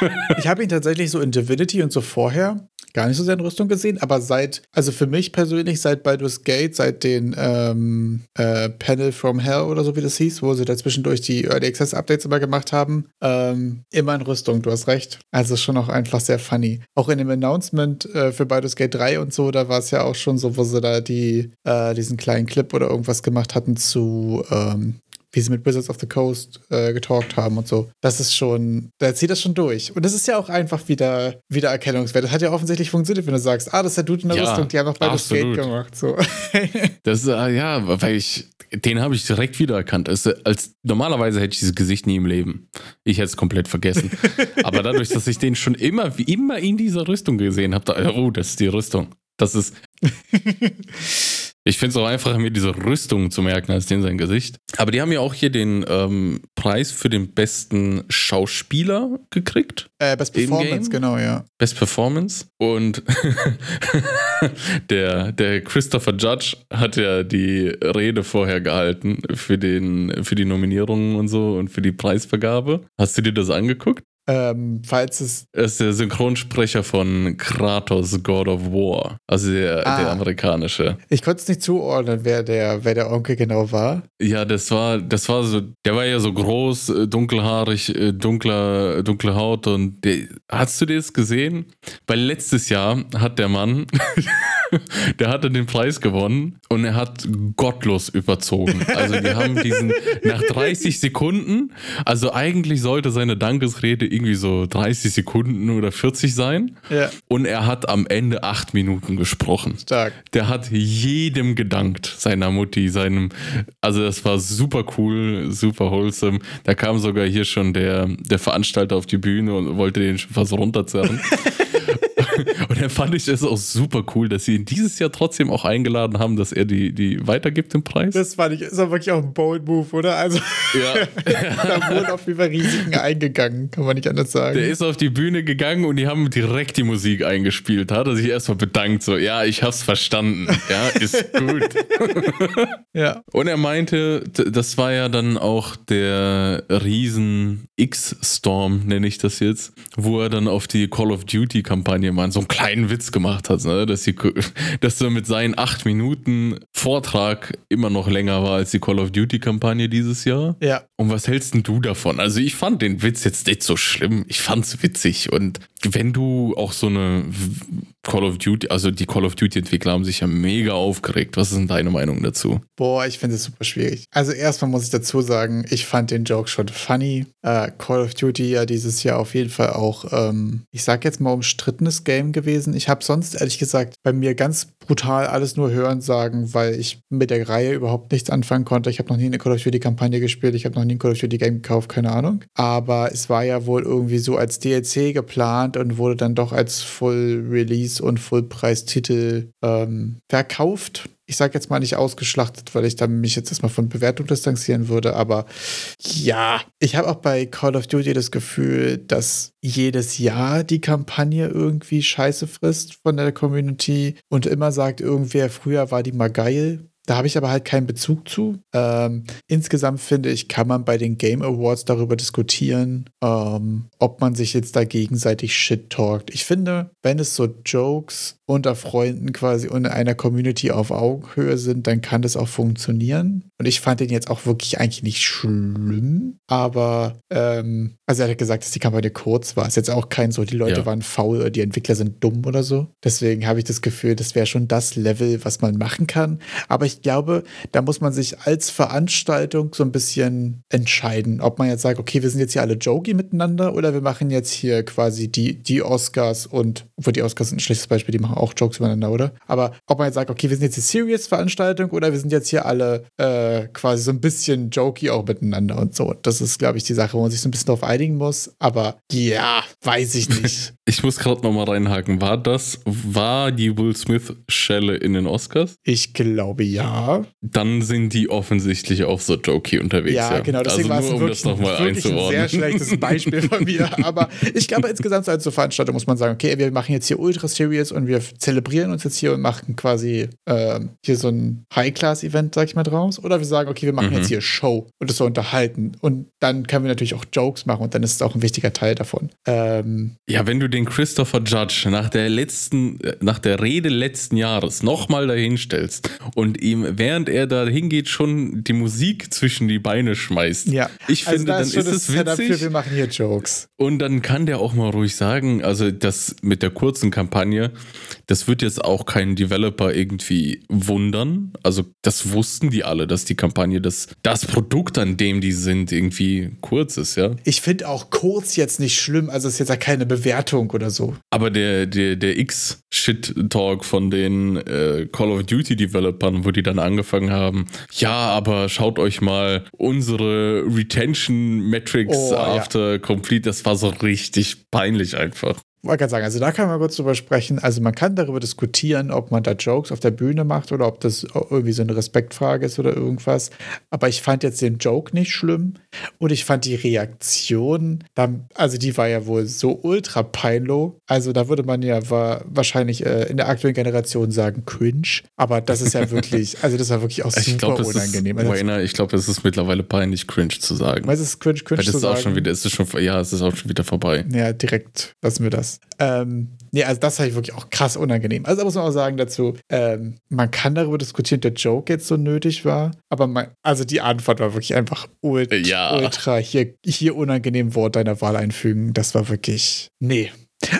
ich habe ihn tatsächlich so in Divinity und so vorher gar nicht so sehr in Rüstung gesehen, aber seit, also für mich persönlich, seit Baldur's Gate, seit den ähm, äh, Panel from Hell oder so wie das hieß, wo sie da zwischendurch die Early Access Updates immer gemacht haben, ähm, immer in Rüstung, du hast recht. Also schon auch einfach sehr funny. Auch in dem Announcement äh, für Baldur's Gate 3 und so, da war es ja auch schon so, wo sie da die, äh, diesen kleinen Clip oder irgendwas gemacht hatten zu ähm, wie sie mit Wizards of the Coast äh, getalkt haben und so. Das ist schon, da zieht das schon durch. Und das ist ja auch einfach wieder, wieder Erkennungswert. Das hat ja offensichtlich funktioniert, wenn du sagst, ah, das ist der Dude in der ja, Rüstung, die haben noch beide Skate gemacht. So. das äh, ja, weil ich, den habe ich direkt wiedererkannt. Also, als, normalerweise hätte ich dieses Gesicht nie im Leben. Ich hätte es komplett vergessen. Aber dadurch, dass ich den schon immer, wie immer in dieser Rüstung gesehen habe, oh, das ist die Rüstung. Das ist. Ich finde es auch einfacher, mir diese Rüstung zu merken, als den sein Gesicht. Aber die haben ja auch hier den ähm, Preis für den besten Schauspieler gekriegt. Äh, Best Performance, genau, ja. Best Performance. Und der, der Christopher Judge hat ja die Rede vorher gehalten für, den, für die Nominierungen und so und für die Preisvergabe. Hast du dir das angeguckt? Ähm, falls es. Er ist der Synchronsprecher von Kratos God of War. Also der, ah. der amerikanische. Ich konnte es nicht zuordnen, wer der, wer der Onkel genau war. Ja, das war, das war so, der war ja so groß, äh, dunkelhaarig, äh, dunkler, dunkle Haut und der, hast du das gesehen? Weil letztes Jahr hat der Mann der hatte den Preis gewonnen und er hat gottlos überzogen. Also die haben diesen nach 30 Sekunden, also eigentlich sollte seine Dankesrede irgendwie so 30 Sekunden oder 40 sein. Ja. Und er hat am Ende acht Minuten gesprochen. Stark. Der hat jedem gedankt, seiner Mutti, seinem, also das war super cool, super wholesome. Da kam sogar hier schon der, der Veranstalter auf die Bühne und wollte den schon fast runterzerren. Fand ich es auch super cool, dass sie ihn dieses Jahr trotzdem auch eingeladen haben, dass er die, die weitergibt, den Preis. Das fand ich, ist aber wirklich auch ein bold Move, oder? Also, ja. da wurden auf jeden Fall Risiken eingegangen, kann man nicht anders sagen. Der ist auf die Bühne gegangen und die haben direkt die Musik eingespielt. Hat er sich erstmal bedankt, so, ja, ich hab's verstanden. Ja, ist gut. ja. Und er meinte, das war ja dann auch der Riesen X-Storm, nenne ich das jetzt, wo er dann auf die Call of Duty-Kampagne mal so einen Witz gemacht hat, ne? dass, die, dass er mit seinen acht Minuten Vortrag immer noch länger war als die Call of Duty-Kampagne dieses Jahr. Ja. Und was hältst denn du davon? Also ich fand den Witz jetzt nicht so schlimm. Ich fand's witzig und wenn du auch so eine Call of Duty, also die Call of Duty-Entwickler haben sich ja mega aufgeregt. Was ist denn deine Meinung dazu? Boah, ich finde es super schwierig. Also erstmal muss ich dazu sagen, ich fand den Joke schon funny. Äh, Call of Duty ja dieses Jahr auf jeden Fall auch, ähm, ich sag jetzt mal, umstrittenes Game gewesen. Ich habe sonst ehrlich gesagt bei mir ganz brutal alles nur hören sagen, weil ich mit der Reihe überhaupt nichts anfangen konnte. Ich habe noch nie eine Call of Duty-Kampagne gespielt, ich habe noch nie ein Call of Duty-Game gekauft, keine Ahnung. Aber es war ja wohl irgendwie so als DLC geplant und wurde dann doch als Full Release und Fullpreistitel ähm, verkauft. Ich sage jetzt mal nicht ausgeschlachtet, weil ich dann mich jetzt erstmal von Bewertung distanzieren würde, aber ja, ich habe auch bei Call of Duty das Gefühl, dass jedes Jahr die Kampagne irgendwie Scheiße frisst von der Community und immer sagt, irgendwer früher war die mal geil da habe ich aber halt keinen Bezug zu. Ähm, insgesamt finde ich, kann man bei den Game Awards darüber diskutieren, ähm, ob man sich jetzt da gegenseitig shit talkt. Ich finde, wenn es so Jokes unter Freunden quasi und in einer Community auf Augenhöhe sind, dann kann das auch funktionieren. Und ich fand den jetzt auch wirklich eigentlich nicht schlimm, aber ähm, also er hat gesagt, dass die Kampagne kurz war. Ist jetzt auch kein so, die Leute ja. waren faul oder die Entwickler sind dumm oder so. Deswegen habe ich das Gefühl, das wäre schon das Level, was man machen kann. Aber ich glaube, da muss man sich als Veranstaltung so ein bisschen entscheiden, ob man jetzt sagt, okay, wir sind jetzt hier alle jokey miteinander oder wir machen jetzt hier quasi die, die Oscars und, obwohl die Oscars sind ein schlechtes Beispiel, die machen auch Jokes übereinander, oder? Aber ob man jetzt sagt, okay, wir sind jetzt die Serious-Veranstaltung oder wir sind jetzt hier alle äh, quasi so ein bisschen jokey auch miteinander und so. Das ist, glaube ich, die Sache, wo man sich so ein bisschen darauf einigen muss. Aber ja, weiß ich nicht. ich muss gerade nochmal reinhaken. War das, war die Will Smith-Schelle in den Oscars? Ich glaube ja. Dann sind die offensichtlich auch so jokey unterwegs. Ja, ja. genau. Deswegen also nur, um wirklich, das einzuordnen. ein sehr schlechtes Beispiel von mir. Aber ich glaube, insgesamt als so Veranstaltung muss man sagen, okay, wir machen jetzt hier Ultra Serious und wir zelebrieren uns jetzt hier und machen quasi äh, hier so ein High-Class-Event, sag ich mal, draus. Oder wir sagen, okay, wir machen mhm. jetzt hier Show und das so unterhalten. Und dann können wir natürlich auch Jokes machen und dann ist es auch ein wichtiger Teil davon. Ähm, ja, wenn du den Christopher Judge nach der letzten, nach der Rede letzten Jahres nochmal dahinstellst und ihm, während er da hingeht, schon die Musik zwischen die Beine schmeißt. Ja, ich also finde, dann ist es witzig. Dafür, wir machen hier Jokes. Und dann kann der auch mal ruhig sagen, also das mit der kurzen Kampagne, das wird jetzt auch keinen Developer irgendwie wundern. Also das wussten die alle, dass die Kampagne, das, das Produkt, an dem die sind, irgendwie kurz ist, ja. Ich finde auch kurz jetzt nicht schlimm, also es ist jetzt ja keine Bewertung oder so. Aber der, der, der X-Shit-Talk von den äh, Call of Duty-Developern, wo die dann angefangen haben, ja, aber schaut euch mal unsere Retention-Metrics oh, after ja. complete, das war so richtig peinlich einfach wollte gerade sagen, also da kann man kurz drüber sprechen. Also man kann darüber diskutieren, ob man da Jokes auf der Bühne macht oder ob das irgendwie so eine Respektfrage ist oder irgendwas. Aber ich fand jetzt den Joke nicht schlimm und ich fand die Reaktion, also die war ja wohl so ultra peinlo. Also da würde man ja war wahrscheinlich äh, in der aktuellen Generation sagen cringe. Aber das ist ja wirklich, also das war wirklich auch super ich glaub, unangenehm. Ist, also, ich glaube, es ist mittlerweile peinlich cringe zu sagen. Weil es ist cringe, cringe Weil das zu ist sagen. auch schon wieder, es ist schon, ja, es ist auch schon wieder vorbei. Ja, direkt lassen wir das. Ähm, nee, also das habe ich wirklich auch krass unangenehm. Also da muss man auch sagen dazu, ähm, man kann darüber diskutieren, der Joke jetzt so nötig war, aber man, also die Antwort war wirklich einfach ultra, ja. ultra hier, hier unangenehm Wort deiner Wahl einfügen. Das war wirklich, nee,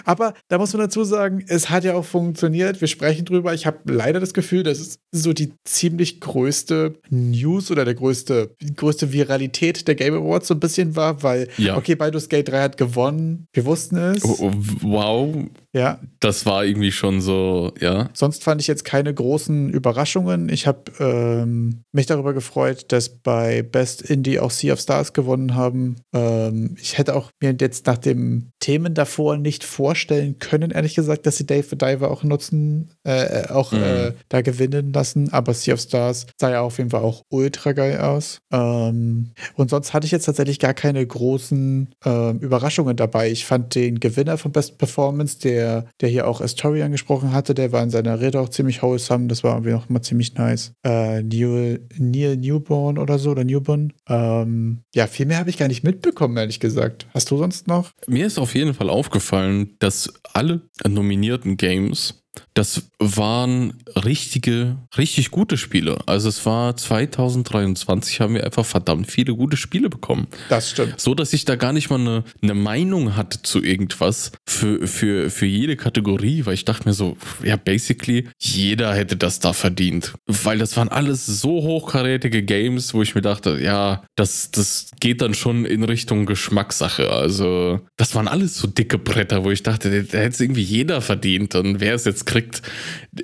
aber da muss man dazu sagen, es hat ja auch funktioniert. Wir sprechen drüber. Ich habe leider das Gefühl, dass es so die ziemlich größte News oder der größte, die größte Viralität der Game Awards so ein bisschen war, weil, ja. okay, Baldur's Gate 3 hat gewonnen. Wir wussten es. Oh, oh, wow. Ja. Das war irgendwie schon so, ja. Sonst fand ich jetzt keine großen Überraschungen. Ich habe ähm, mich darüber gefreut, dass bei Best Indie auch Sea of Stars gewonnen haben. Ähm, ich hätte auch mir jetzt nach den Themen davor nicht vorstellen können, ehrlich gesagt, dass sie Dave the Diver auch nutzen, äh, äh auch mhm. äh, da gewinnen lassen. Aber Sea of Stars sah ja auf jeden Fall auch ultra geil aus. Ähm, und sonst hatte ich jetzt tatsächlich gar keine großen äh, Überraschungen dabei. Ich fand den Gewinner von Best Performance, der der, der hier auch Astoria angesprochen hatte, der war in seiner Rede auch ziemlich wholesome. Das war irgendwie noch mal ziemlich nice. Äh, Neil, Neil Newborn oder so, oder Newborn. Ähm, ja, viel mehr habe ich gar nicht mitbekommen, ehrlich gesagt. Hast du sonst noch? Mir ist auf jeden Fall aufgefallen, dass alle nominierten Games das waren richtige, richtig gute Spiele. Also es war 2023 haben wir einfach verdammt viele gute Spiele bekommen. Das stimmt. So, dass ich da gar nicht mal eine, eine Meinung hatte zu irgendwas für, für, für jede Kategorie, weil ich dachte mir so, ja, basically, jeder hätte das da verdient. Weil das waren alles so hochkarätige Games, wo ich mir dachte, ja, das, das geht dann schon in Richtung Geschmackssache. Also, das waren alles so dicke Bretter, wo ich dachte, da hätte es irgendwie jeder verdient. Und wer es jetzt kriegt,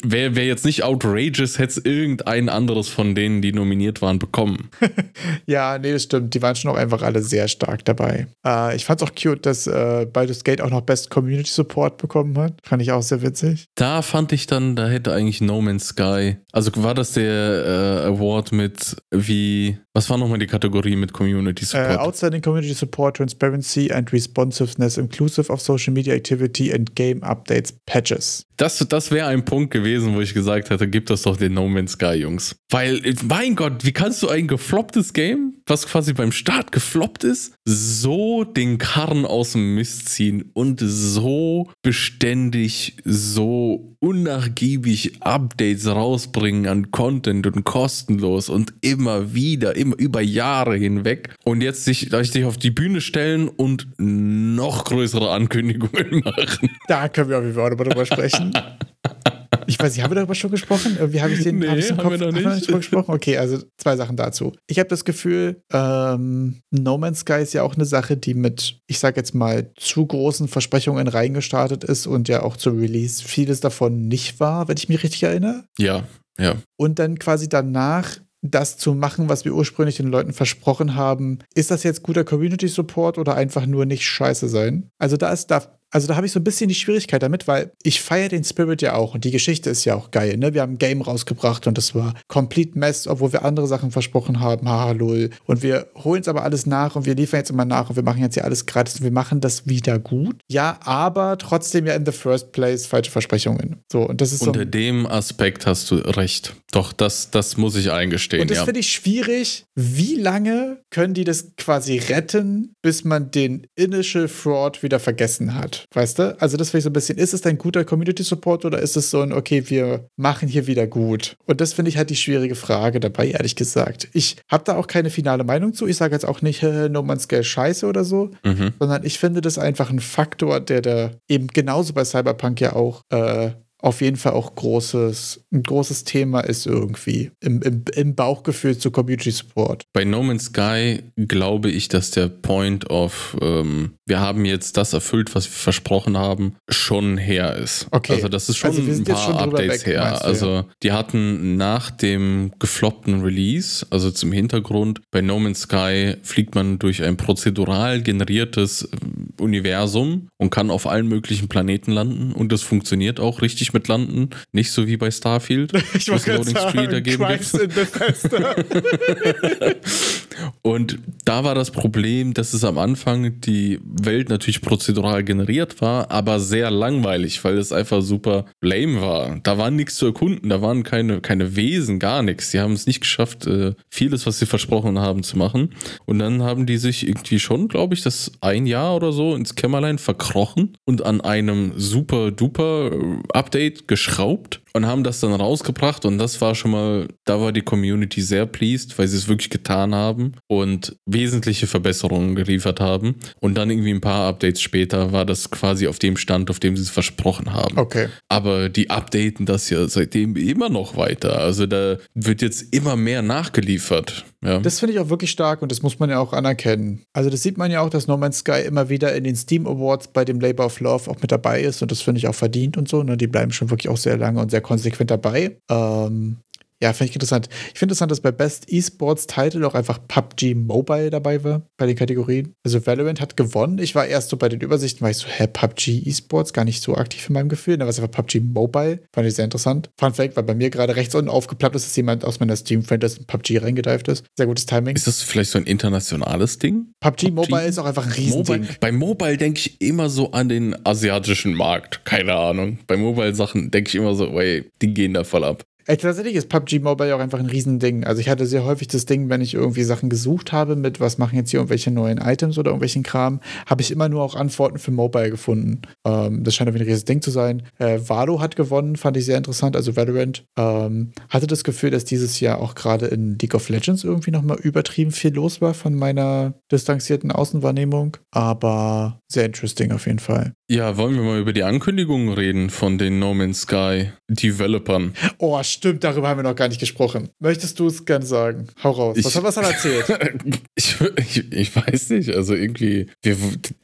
wäre wär jetzt nicht outrageous, hätte es irgendein anderes von denen, die nominiert waren, bekommen. ja, nee, das stimmt. Die waren schon auch einfach alle sehr stark dabei. Äh, ich fand es auch cute, dass äh, Baldur's Gate auch noch Best Community Support bekommen hat. Fand ich auch sehr witzig. Da fand ich dann, da hätte eigentlich No Man's Sky, also war das der äh, Award mit wie, was war nochmal die Kategorie mit Community Support? Äh, Outstanding Community Support, Transparency and Responsiveness, Inclusive of Social Media Activity and Game Updates Patches. Das, das wäre ein Punkt gewesen, wo ich gesagt hätte, gib das doch den No Man's Sky, Jungs. Weil, mein Gott, wie kannst du ein geflopptes Game, was quasi beim Start gefloppt ist, so den Karren aus dem Mist ziehen und so beständig, so unnachgiebig Updates rausbringen an Content und kostenlos und immer wieder, immer über Jahre hinweg und jetzt sich, sich auf die Bühne stellen und noch größere Ankündigungen machen. Da können wir auf jeden Fall darüber sprechen. Ich weiß nicht, haben wir darüber schon gesprochen? Irgendwie habe ich den nee, hab ich's im haben Kopf. wir noch nicht. Haben wir gesprochen? Okay, also zwei Sachen dazu. Ich habe das Gefühl, ähm, No Man's Sky ist ja auch eine Sache, die mit, ich sage jetzt mal, zu großen Versprechungen reingestartet ist und ja auch zum Release vieles davon nicht war, wenn ich mich richtig erinnere. Ja, ja. Und dann quasi danach das zu machen, was wir ursprünglich den Leuten versprochen haben. Ist das jetzt guter Community Support oder einfach nur nicht scheiße sein? Also da ist da also da habe ich so ein bisschen die Schwierigkeit damit, weil ich feiere den Spirit ja auch und die Geschichte ist ja auch geil. Ne? Wir haben ein Game rausgebracht und das war complete mess, obwohl wir andere Sachen versprochen haben, haha lol. Und wir holen es aber alles nach und wir liefern jetzt immer nach und wir machen jetzt ja alles gratis und wir machen das wieder gut. Ja, aber trotzdem ja in the first place falsche Versprechungen. So und das ist Unter so. dem Aspekt hast du recht. Doch, das, das muss ich eingestehen. Und das ja. finde ich schwierig. Wie lange können die das quasi retten, bis man den Initial Fraud wieder vergessen hat? Weißt du? Also, das finde ich so ein bisschen, ist es ein guter Community Support oder ist es so ein, okay, wir machen hier wieder gut? Und das finde ich halt die schwierige Frage dabei, ehrlich gesagt. Ich habe da auch keine finale Meinung zu. Ich sage jetzt auch nicht, No Man's Sky scheiße oder so, Mhm. sondern ich finde das einfach ein Faktor, der da eben genauso bei Cyberpunk ja auch äh, auf jeden Fall auch großes, ein großes Thema ist irgendwie im, im, im Bauchgefühl zu Community Support. Bei No Man's Sky glaube ich, dass der Point of, ähm, wir haben jetzt das erfüllt, was wir versprochen haben, schon her ist. Okay. Also das ist schon Also ein paar schon Updates weg, her. du, also die hatten nach dem gefloppten Release, also zum Hintergrund, bei No Man's Sky fliegt man durch ein prozedural generiertes ähm, Universum und kann auf allen möglichen Planeten landen und das funktioniert auch richtig mit Landen. Nicht so wie bei Starfield. Ich gerade Loading Screen dagegen. Und da war das Problem, dass es am Anfang die Welt natürlich prozedural generiert war, aber sehr langweilig, weil es einfach super lame war. Da war nichts zu erkunden, da waren keine, keine Wesen, gar nichts. Die haben es nicht geschafft, äh, vieles, was sie versprochen haben, zu machen. Und dann haben die sich irgendwie schon, glaube ich, das ein Jahr oder so ins Kämmerlein verkrochen und an einem super duper äh, Update geschraubt und haben das dann rausgebracht und das war schon mal, da war die Community sehr pleased, weil sie es wirklich getan haben und wesentliche Verbesserungen geliefert haben und dann irgendwie ein paar Updates später war das quasi auf dem Stand, auf dem sie es versprochen haben. Okay. Aber die updaten das ja seitdem immer noch weiter. Also da wird jetzt immer mehr nachgeliefert. Ja. Das finde ich auch wirklich stark und das muss man ja auch anerkennen. Also das sieht man ja auch, dass No Man's Sky immer wieder in den Steam Awards bei dem Labor of Love auch mit dabei ist und das finde ich auch verdient und so. Ne? Die bleiben schon wirklich auch sehr lange und sehr konsequent dabei. Ähm, ja, finde ich interessant. Ich finde interessant, dass bei Best Esports Title auch einfach PUBG Mobile dabei war, bei den Kategorien. Also Valorant hat gewonnen. Ich war erst so bei den Übersichten, war ich so, hä, PUBG Esports, gar nicht so aktiv in meinem Gefühl. Da war es einfach PUBG Mobile. Fand ich sehr interessant. Fun Fact, weil bei mir gerade rechts unten aufgeplappt ist, dass jemand aus meiner Steam-Friend in PUBG reingedived ist. Sehr gutes Timing. ist das vielleicht so ein internationales Ding? PUBG Mobile ist auch einfach ein Riesending. Mobile, bei Mobile denke ich immer so an den asiatischen Markt. Keine Ahnung. Bei Mobile-Sachen denke ich immer so, ey, die gehen da voll ab. Ey, tatsächlich ist PUBG Mobile auch einfach ein Riesending. Also ich hatte sehr häufig das Ding, wenn ich irgendwie Sachen gesucht habe mit, was machen jetzt hier irgendwelche neuen Items oder irgendwelchen Kram, habe ich immer nur auch Antworten für Mobile gefunden. Ähm, das scheint irgendwie ein riesiges Ding zu sein. Äh, Valo hat gewonnen, fand ich sehr interessant, also Valorant. Ähm, hatte das Gefühl, dass dieses Jahr auch gerade in League of Legends irgendwie nochmal übertrieben viel los war von meiner distanzierten Außenwahrnehmung. Aber sehr interesting auf jeden Fall. Ja, wollen wir mal über die Ankündigungen reden von den No Man's Sky Developern? Oh, stimmt, darüber haben wir noch gar nicht gesprochen. Möchtest du es gerne sagen? Hau raus. Ich- was, hat- was hat er erzählt? ich, ich, ich weiß nicht, also irgendwie, wir,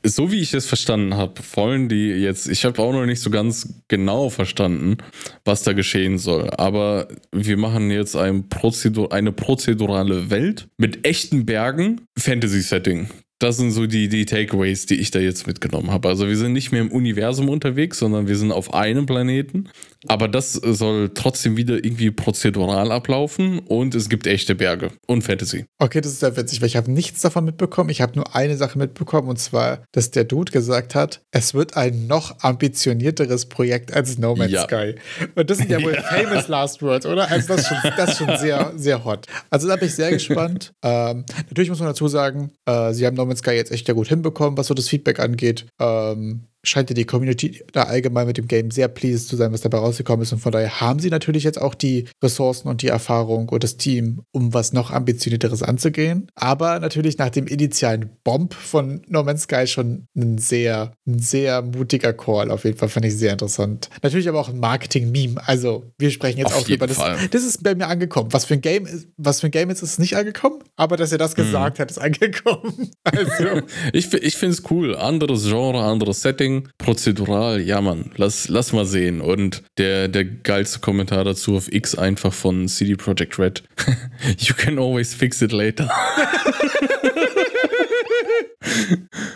so wie ich es verstanden habe, wollen die jetzt, ich habe auch noch nicht so ganz genau verstanden, was da geschehen soll, aber wir machen jetzt ein Prozedur, eine prozedurale Welt mit echten Bergen, Fantasy-Setting. Das sind so die, die Takeaways, die ich da jetzt mitgenommen habe. Also wir sind nicht mehr im Universum unterwegs, sondern wir sind auf einem Planeten. Aber das soll trotzdem wieder irgendwie prozedural ablaufen und es gibt echte Berge und Fantasy. Okay, das ist sehr witzig, weil ich habe nichts davon mitbekommen. Ich habe nur eine Sache mitbekommen und zwar, dass der Dude gesagt hat, es wird ein noch ambitionierteres Projekt als No Man's Ja. Sky. Und das sind ja wohl famous last words, oder? Also das ist schon, das ist schon sehr, sehr hot. Also da bin ich sehr gespannt. Ähm, natürlich muss man dazu sagen, äh, sie haben No Man's Sky jetzt echt sehr gut hinbekommen, was so das Feedback angeht. Ähm, scheint ja die Community da allgemein mit dem Game sehr pleased zu sein, was dabei rausgekommen ist. Und von daher haben sie natürlich jetzt auch die Ressourcen und die Erfahrung und das Team, um was noch ambitionierteres anzugehen. Aber natürlich nach dem initialen Bomb von No Man's Sky schon ein sehr, ein sehr mutiger Call. Auf jeden Fall fand ich sehr interessant. Natürlich aber auch ein Marketing-Meme. Also wir sprechen jetzt Auf auch über das. Das ist bei mir angekommen. Was für ein Game ist, was für ein Game ist, ist nicht angekommen. Aber dass er das gesagt hat, ist angekommen. Also. Ich, ich finde es cool. Anderes Genre, anderes Setting, prozedural. Ja, Mann, lass, lass mal sehen. Und der, der geilste Kommentar dazu auf X einfach von CD Projekt Red. you can always fix it later.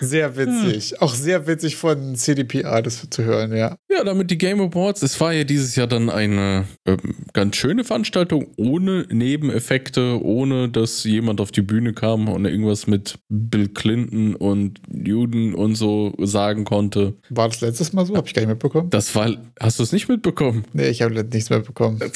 Sehr witzig. Auch sehr witzig von CDPR, das zu hören, ja. Ja, damit die Game Awards. Es war ja dieses Jahr dann eine ähm, ganz schöne Veranstaltung, ohne Nebeneffekte, ohne dass jemand auf die Bühne kam und irgendwas mit Bill Clinton und Juden und so sagen konnte. War das letztes Mal so? Hab ich gar nicht mitbekommen. Das war. Hast du es nicht mitbekommen? Nee, ich habe nichts mitbekommen.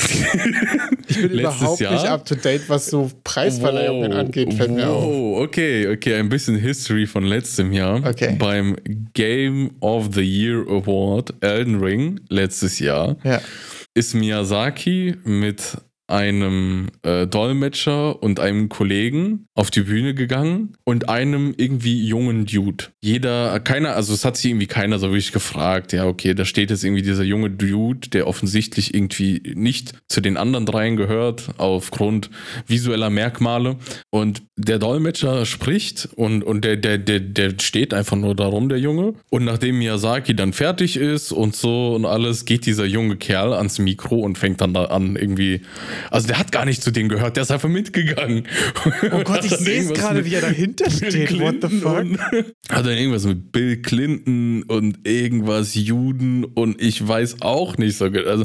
Ich bin Letztes überhaupt Jahr? nicht up to date, was so Preisverleihungen Wow, angeht, fällt mir auf. wow, okay, okay, ein bisschen History von letztem Jahr. Okay. Beim Game of the Year Award Elden Ring letztes Jahr Ja. ist Miyazaki mit einem äh, Dolmetscher und einem Kollegen auf die Bühne gegangen und einem irgendwie jungen Dude. Jeder, keiner, also es hat sich irgendwie keiner so wirklich gefragt, ja, okay, da steht jetzt irgendwie dieser junge Dude, der offensichtlich irgendwie nicht zu den anderen dreien gehört, aufgrund visueller Merkmale. Und der Dolmetscher spricht und, und der, der, der, der steht einfach nur darum, der Junge. Und nachdem Miyazaki dann fertig ist und so und alles, geht dieser junge Kerl ans Mikro und fängt dann da an, irgendwie. Also der hat gar nicht zu denen gehört, der ist einfach mitgegangen. Oh Gott, ich sehe es gerade, wie er dahinter steht. What the fuck? Hat dann irgendwas mit Bill Clinton und irgendwas Juden und ich weiß auch nicht so. Also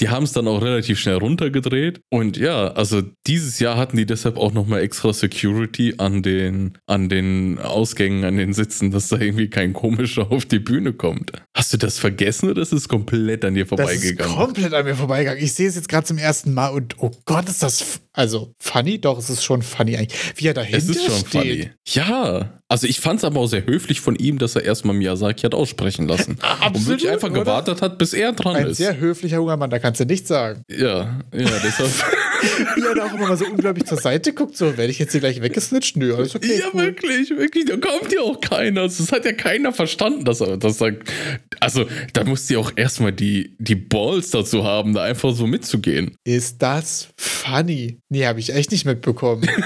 die haben es dann auch relativ schnell runtergedreht. Und ja, also dieses Jahr hatten die deshalb auch nochmal extra Security an den, an den Ausgängen, an den Sitzen, dass da irgendwie kein komischer auf die Bühne kommt. Hast du das vergessen oder ist es komplett an dir Das ist vorbeigegangen? komplett an mir vorbeigegangen. Ich sehe es jetzt gerade zum ersten Mal und oh Gott, ist das also funny? Doch, es ist schon funny eigentlich. Wie er dahinter Es ist schon steht. funny. Ja. Also ich fand es aber auch sehr höflich von ihm, dass er erstmal Miyazaki hat aussprechen lassen. und Absolut, wirklich einfach oder? gewartet hat, bis er dran Ein ist. sehr höflicher junger Mann, da kannst du nichts sagen. Ja, ja, deshalb. Wie er da auch immer mal so unglaublich zur Seite guckt, so, werde ich jetzt hier gleich weggesnitcht? Nö, alles okay. ja, cool. wirklich, wirklich. Da kommt ja auch keiner. Das hat ja keiner verstanden, dass er das sagt. Also, da musst du ja auch erstmal die, die Balls dazu haben, da einfach so mitzugehen. Ist das funny? Nee, habe ich echt nicht mitbekommen.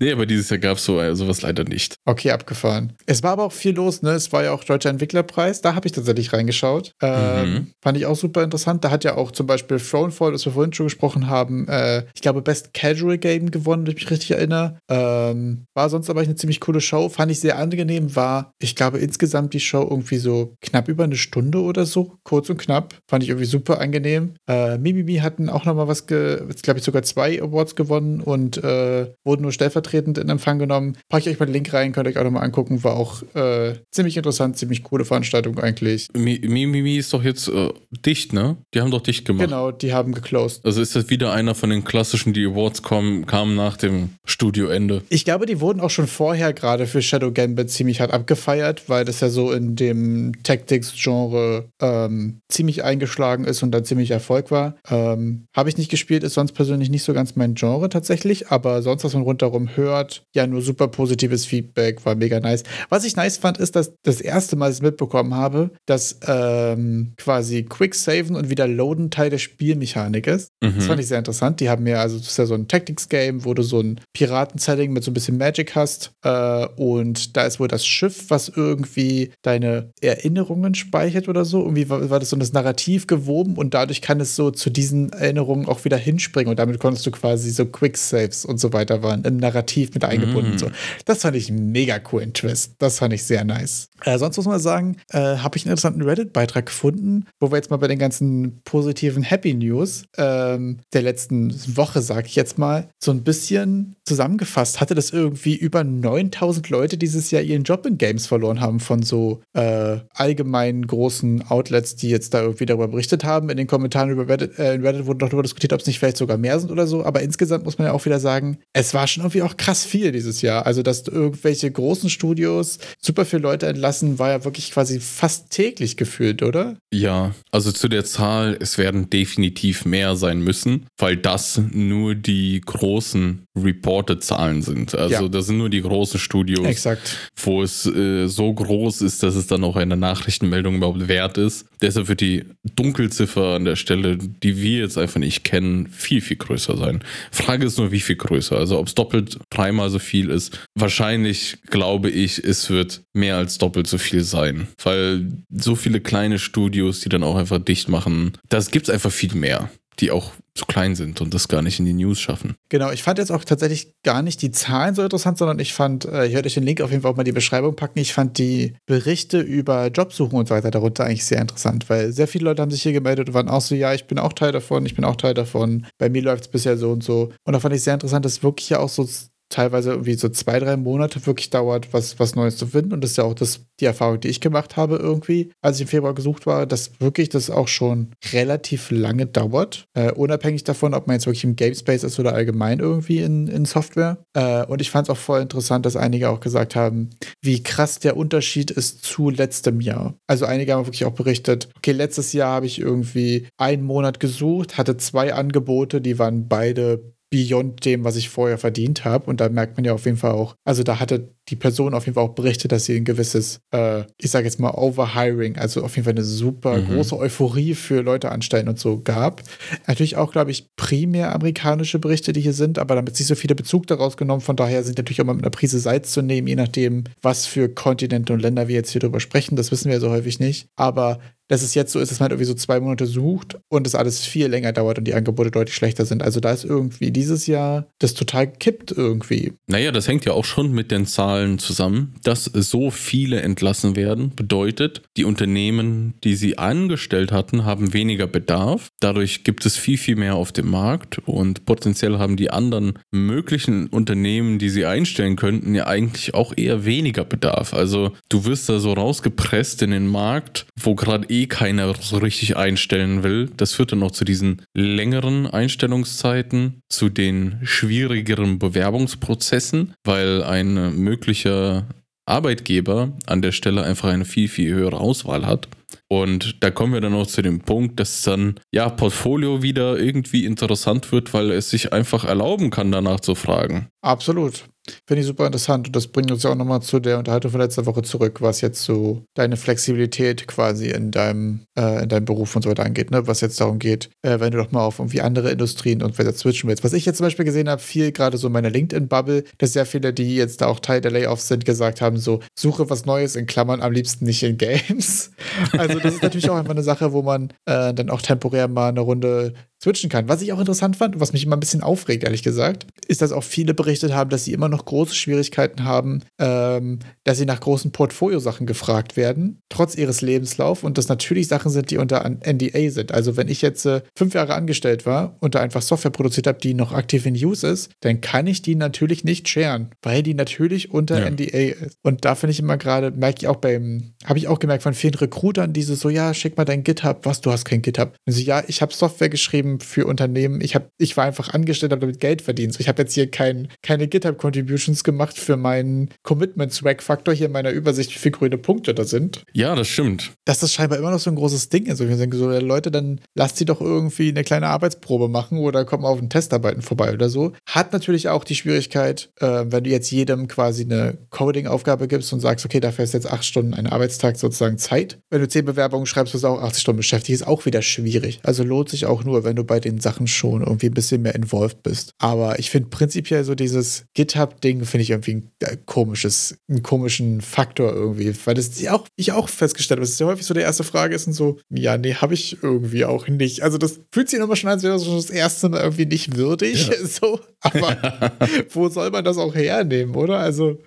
Nee, aber dieses Jahr gab es so, äh, sowas leider nicht. Okay, abgefahren. Es war aber auch viel los, ne? Es war ja auch Deutscher Entwicklerpreis, da habe ich tatsächlich reingeschaut. Ähm, Mhm. Fand ich auch super interessant. Da hat ja auch zum Beispiel Thronefall, das wir vorhin schon gesprochen haben, äh, ich glaube, Best Casual Game gewonnen, wenn ich mich richtig erinnere. Ähm, war sonst aber eine ziemlich coole Show. Fand ich sehr angenehm. War, ich glaube, insgesamt die Show irgendwie so knapp über eine Stunde oder so, kurz und knapp. Fand ich irgendwie super angenehm. Äh, Mimimi hatten auch nochmal was, glaube ich, sogar zwei Awards gewonnen und äh, wurden nur stellvertretend in Empfang genommen. Packe ich euch mal den Link rein, könnt ihr euch auch nochmal angucken. War auch äh, ziemlich interessant, ziemlich coole Veranstaltung eigentlich. Mimimi ist doch jetzt äh, dicht, ne? Die haben doch dicht gemacht. Genau, die haben geclosed. Also ist das wieder einer von den klassischen, die Awards kommen, kamen nach dem Studioende. Ich glaube, die wurden auch schon vorher gerade für Shadow Gambit ziemlich hart abgefeiert, weil das ja so in dem Tactics-Genre ähm, ziemlich eingeschlagen ist und dann ziemlich Erfolg war. Ähm, Habe ich nicht gespielt, ist sonst persönlich nicht so ganz mein Genre tatsächlich, aber sonst, was man rundherum hört, ja, nur super positives Feedback, war mega nice. Was ich nice fand, ist, dass das erste Mal, dass ich mitbekommen habe, dass ähm, quasi Quick Saven und wieder Loaden Teil der Spielmechanik ist. Mhm. Das fand ich sehr interessant. Die haben ja, also das ist ja so ein Tactics-Game, wo du so ein Piraten-Setting mit so ein bisschen Magic hast. Äh, und da ist wohl das Schiff, was irgendwie deine Erinnerungen speichert oder so. Irgendwie war, war das so das Narrativ gewoben und dadurch kann es so zu diesen Erinnerungen auch wieder hinspringen. Und damit konntest du quasi so Quick-Saves und so weiter waren im Narrativ mit eingebunden. Mhm. So. Das fand ich mega coolen Twist. Das fand ich sehr nice. Äh, sonst muss man sagen, äh, habe ich einen interessanten Reddit-Beitrag gefunden, wo wir jetzt mal bei den ganzen positiven Happy News ähm, der letzten Woche, sag ich jetzt mal, so ein bisschen zusammengefasst hatte, dass irgendwie über 9000 Leute dieses Jahr ihren Job in Games verloren haben von so äh, allgemeinen großen Outlets, die jetzt da irgendwie darüber berichtet haben. In den Kommentaren über Reddit, äh, Reddit wurde noch darüber diskutiert, ob es nicht vielleicht sogar mehr sind oder so. Aber insgesamt muss man ja auch wieder sagen, es war schon irgendwie auch krass viel dieses Jahr. Also, dass irgendwelche großen Studios super viele Leute entlassen, war ja wirklich quasi fast täglich gefühlt, oder? Ja, also zu der Zahl, es werden definitiv mehr sein müssen, weil das nur die großen Reported-Zahlen sind. Also ja. das sind nur die großen Studios, Exakt. wo es äh, so groß ist, dass es dann auch eine Nachrichtenmeldung überhaupt wert ist. Deshalb wird die Dunkelziffer an der Stelle, die wir jetzt einfach nicht kennen, viel, viel größer sein. Frage ist nur, wie viel größer. Also ob es doppelt, dreimal so viel ist. Wahrscheinlich glaube ich, es wird mehr als doppelt so viel sein. Weil so viele kleine Studios, die dann auch einfach dicht machen, das gibt es einfach viel mehr die auch zu klein sind und das gar nicht in die News schaffen. Genau, ich fand jetzt auch tatsächlich gar nicht die Zahlen so interessant, sondern ich fand, äh, ich werde euch den Link auf jeden Fall auch mal in die Beschreibung packen, ich fand die Berichte über Jobsuchen und so weiter darunter eigentlich sehr interessant, weil sehr viele Leute haben sich hier gemeldet und waren auch so, ja, ich bin auch Teil davon, ich bin auch Teil davon, bei mir läuft es bisher so und so. Und da fand ich sehr interessant, dass wirklich ja auch so teilweise irgendwie so zwei, drei Monate wirklich dauert, was, was Neues zu finden. Und das ist ja auch das, die Erfahrung, die ich gemacht habe irgendwie, als ich im Februar gesucht war, dass wirklich das auch schon relativ lange dauert. Äh, unabhängig davon, ob man jetzt wirklich im Game Space ist oder allgemein irgendwie in, in Software. Äh, und ich fand es auch voll interessant, dass einige auch gesagt haben, wie krass der Unterschied ist zu letztem Jahr. Also einige haben wirklich auch berichtet, okay, letztes Jahr habe ich irgendwie einen Monat gesucht, hatte zwei Angebote, die waren beide beyond dem, was ich vorher verdient habe. Und da merkt man ja auf jeden Fall auch, also da hatte die Person auf jeden Fall auch berichtet, dass sie ein gewisses, äh, ich sage jetzt mal, Overhiring, also auf jeden Fall eine super mhm. große Euphorie für Leute anstellen und so gab. Natürlich auch, glaube ich, primär amerikanische Berichte, die hier sind, aber damit sich so viele Bezug daraus genommen. Von daher sind natürlich auch mal mit einer Prise Salz zu nehmen, je nachdem, was für Kontinente und Länder wir jetzt hier drüber sprechen. Das wissen wir so häufig nicht. Aber dass es jetzt so ist, dass man halt irgendwie so zwei Monate sucht und es alles viel länger dauert und die Angebote deutlich schlechter sind. Also da ist irgendwie dieses Jahr das total kippt irgendwie. Naja, das hängt ja auch schon mit den Zahlen zusammen, dass so viele entlassen werden. Bedeutet, die Unternehmen, die sie angestellt hatten, haben weniger Bedarf. Dadurch gibt es viel, viel mehr auf dem Markt und potenziell haben die anderen möglichen Unternehmen, die sie einstellen könnten, ja eigentlich auch eher weniger Bedarf. Also du wirst da so rausgepresst in den Markt, wo gerade eh keiner so richtig einstellen will. Das führt dann auch zu diesen längeren Einstellungszeiten, zu den schwierigeren Bewerbungsprozessen, weil ein möglicher Arbeitgeber an der Stelle einfach eine viel, viel höhere Auswahl hat. Und da kommen wir dann auch zu dem Punkt, dass dann ja Portfolio wieder irgendwie interessant wird, weil es sich einfach erlauben kann, danach zu fragen. Absolut. Finde ich super interessant. Und das bringt uns ja auch nochmal zu der Unterhaltung von letzter Woche zurück, was jetzt so deine Flexibilität quasi in deinem, äh, in deinem Beruf und so weiter angeht. Ne? Was jetzt darum geht, äh, wenn du doch mal auf irgendwie andere Industrien und weiter switchen willst. Was ich jetzt zum Beispiel gesehen habe, viel gerade so in meiner LinkedIn-Bubble, dass sehr viele, die jetzt da auch Teil der Layoffs sind, gesagt haben, so, suche was Neues in Klammern, am liebsten nicht in Games. Also das ist natürlich auch einfach eine Sache, wo man äh, dann auch temporär mal eine Runde switchen kann. Was ich auch interessant fand, was mich immer ein bisschen aufregt, ehrlich gesagt, ist, dass auch viele berichtet haben, dass sie immer noch große Schwierigkeiten haben, ähm, dass sie nach großen Portfoliosachen gefragt werden, trotz ihres Lebenslaufs und das natürlich Sachen sind, die unter NDA sind. Also wenn ich jetzt äh, fünf Jahre angestellt war und da einfach Software produziert habe, die noch aktiv in Use ist, dann kann ich die natürlich nicht sharen, weil die natürlich unter ja. NDA ist. Und da finde ich immer gerade, merke ich auch beim, habe ich auch gemerkt von vielen Recruitern, diese so, ja, schick mal dein GitHub, was, du hast kein GitHub. Und so, ja, ich habe Software geschrieben für Unternehmen, ich, hab, ich war einfach angestellt, habe damit Geld verdient. So, ich habe jetzt hier kein, keine GitHub-Contributions gemacht für meinen Commitment-Swag-Faktor hier in meiner Übersicht, wie viele grüne Punkte da sind. Ja, das stimmt. Dass das scheinbar immer noch so ein großes Ding ist. Ich denke so, Leute, dann lasst sie doch irgendwie eine kleine Arbeitsprobe machen oder kommen auf ein Testarbeiten vorbei oder so. Hat natürlich auch die Schwierigkeit, äh, wenn du jetzt jedem quasi eine Coding-Aufgabe gibst und sagst, okay, dafür ist jetzt acht Stunden ein Arbeitstag sozusagen Zeit. Wenn du zehn Bewerbungen schreibst, wirst du auch 80 Stunden beschäftigt, ist auch wieder schwierig. Also lohnt sich auch nur, wenn du bei den Sachen schon irgendwie ein bisschen mehr involved bist. Aber ich finde prinzipiell so dieses GitHub-Ding finde ich irgendwie ein äh, komisches, einen komischen Faktor irgendwie, weil das auch, ich auch festgestellt habe, das ist ja häufig so die erste Frage ist und so, ja, nee, habe ich irgendwie auch nicht. Also das fühlt sich immer schon an, als wäre das das erste Mal irgendwie nicht würdig, ja. so. Aber wo soll man das auch hernehmen, oder? Also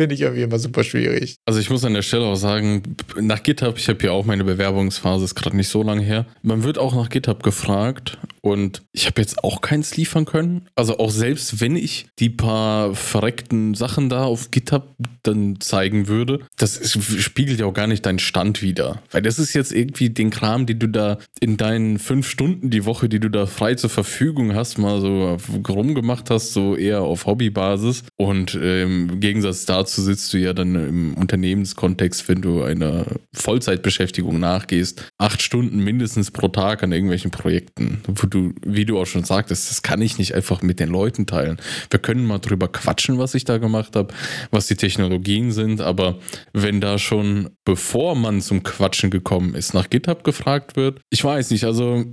Finde ich irgendwie immer super schwierig. Also ich muss an der Stelle auch sagen, nach GitHub, ich habe ja auch meine Bewerbungsphase, ist gerade nicht so lange her. Man wird auch nach GitHub gefragt und ich habe jetzt auch keins liefern können. Also auch selbst wenn ich die paar verreckten Sachen da auf GitHub dann zeigen würde, das spiegelt ja auch gar nicht deinen Stand wieder. Weil das ist jetzt irgendwie den Kram, den du da in deinen fünf Stunden die Woche, die du da frei zur Verfügung hast, mal so rumgemacht hast, so eher auf Hobbybasis. Und ähm, im Gegensatz dazu sitzt du ja dann im Unternehmenskontext, wenn du einer Vollzeitbeschäftigung nachgehst, acht Stunden mindestens pro Tag an irgendwelchen Projekten, wo du, wie du auch schon sagtest, das kann ich nicht einfach mit den Leuten teilen. Wir können mal drüber quatschen, was ich da gemacht habe, was die Technologien sind, aber wenn da schon, bevor man zum Quatschen gekommen ist, nach GitHub gefragt wird, ich weiß nicht, also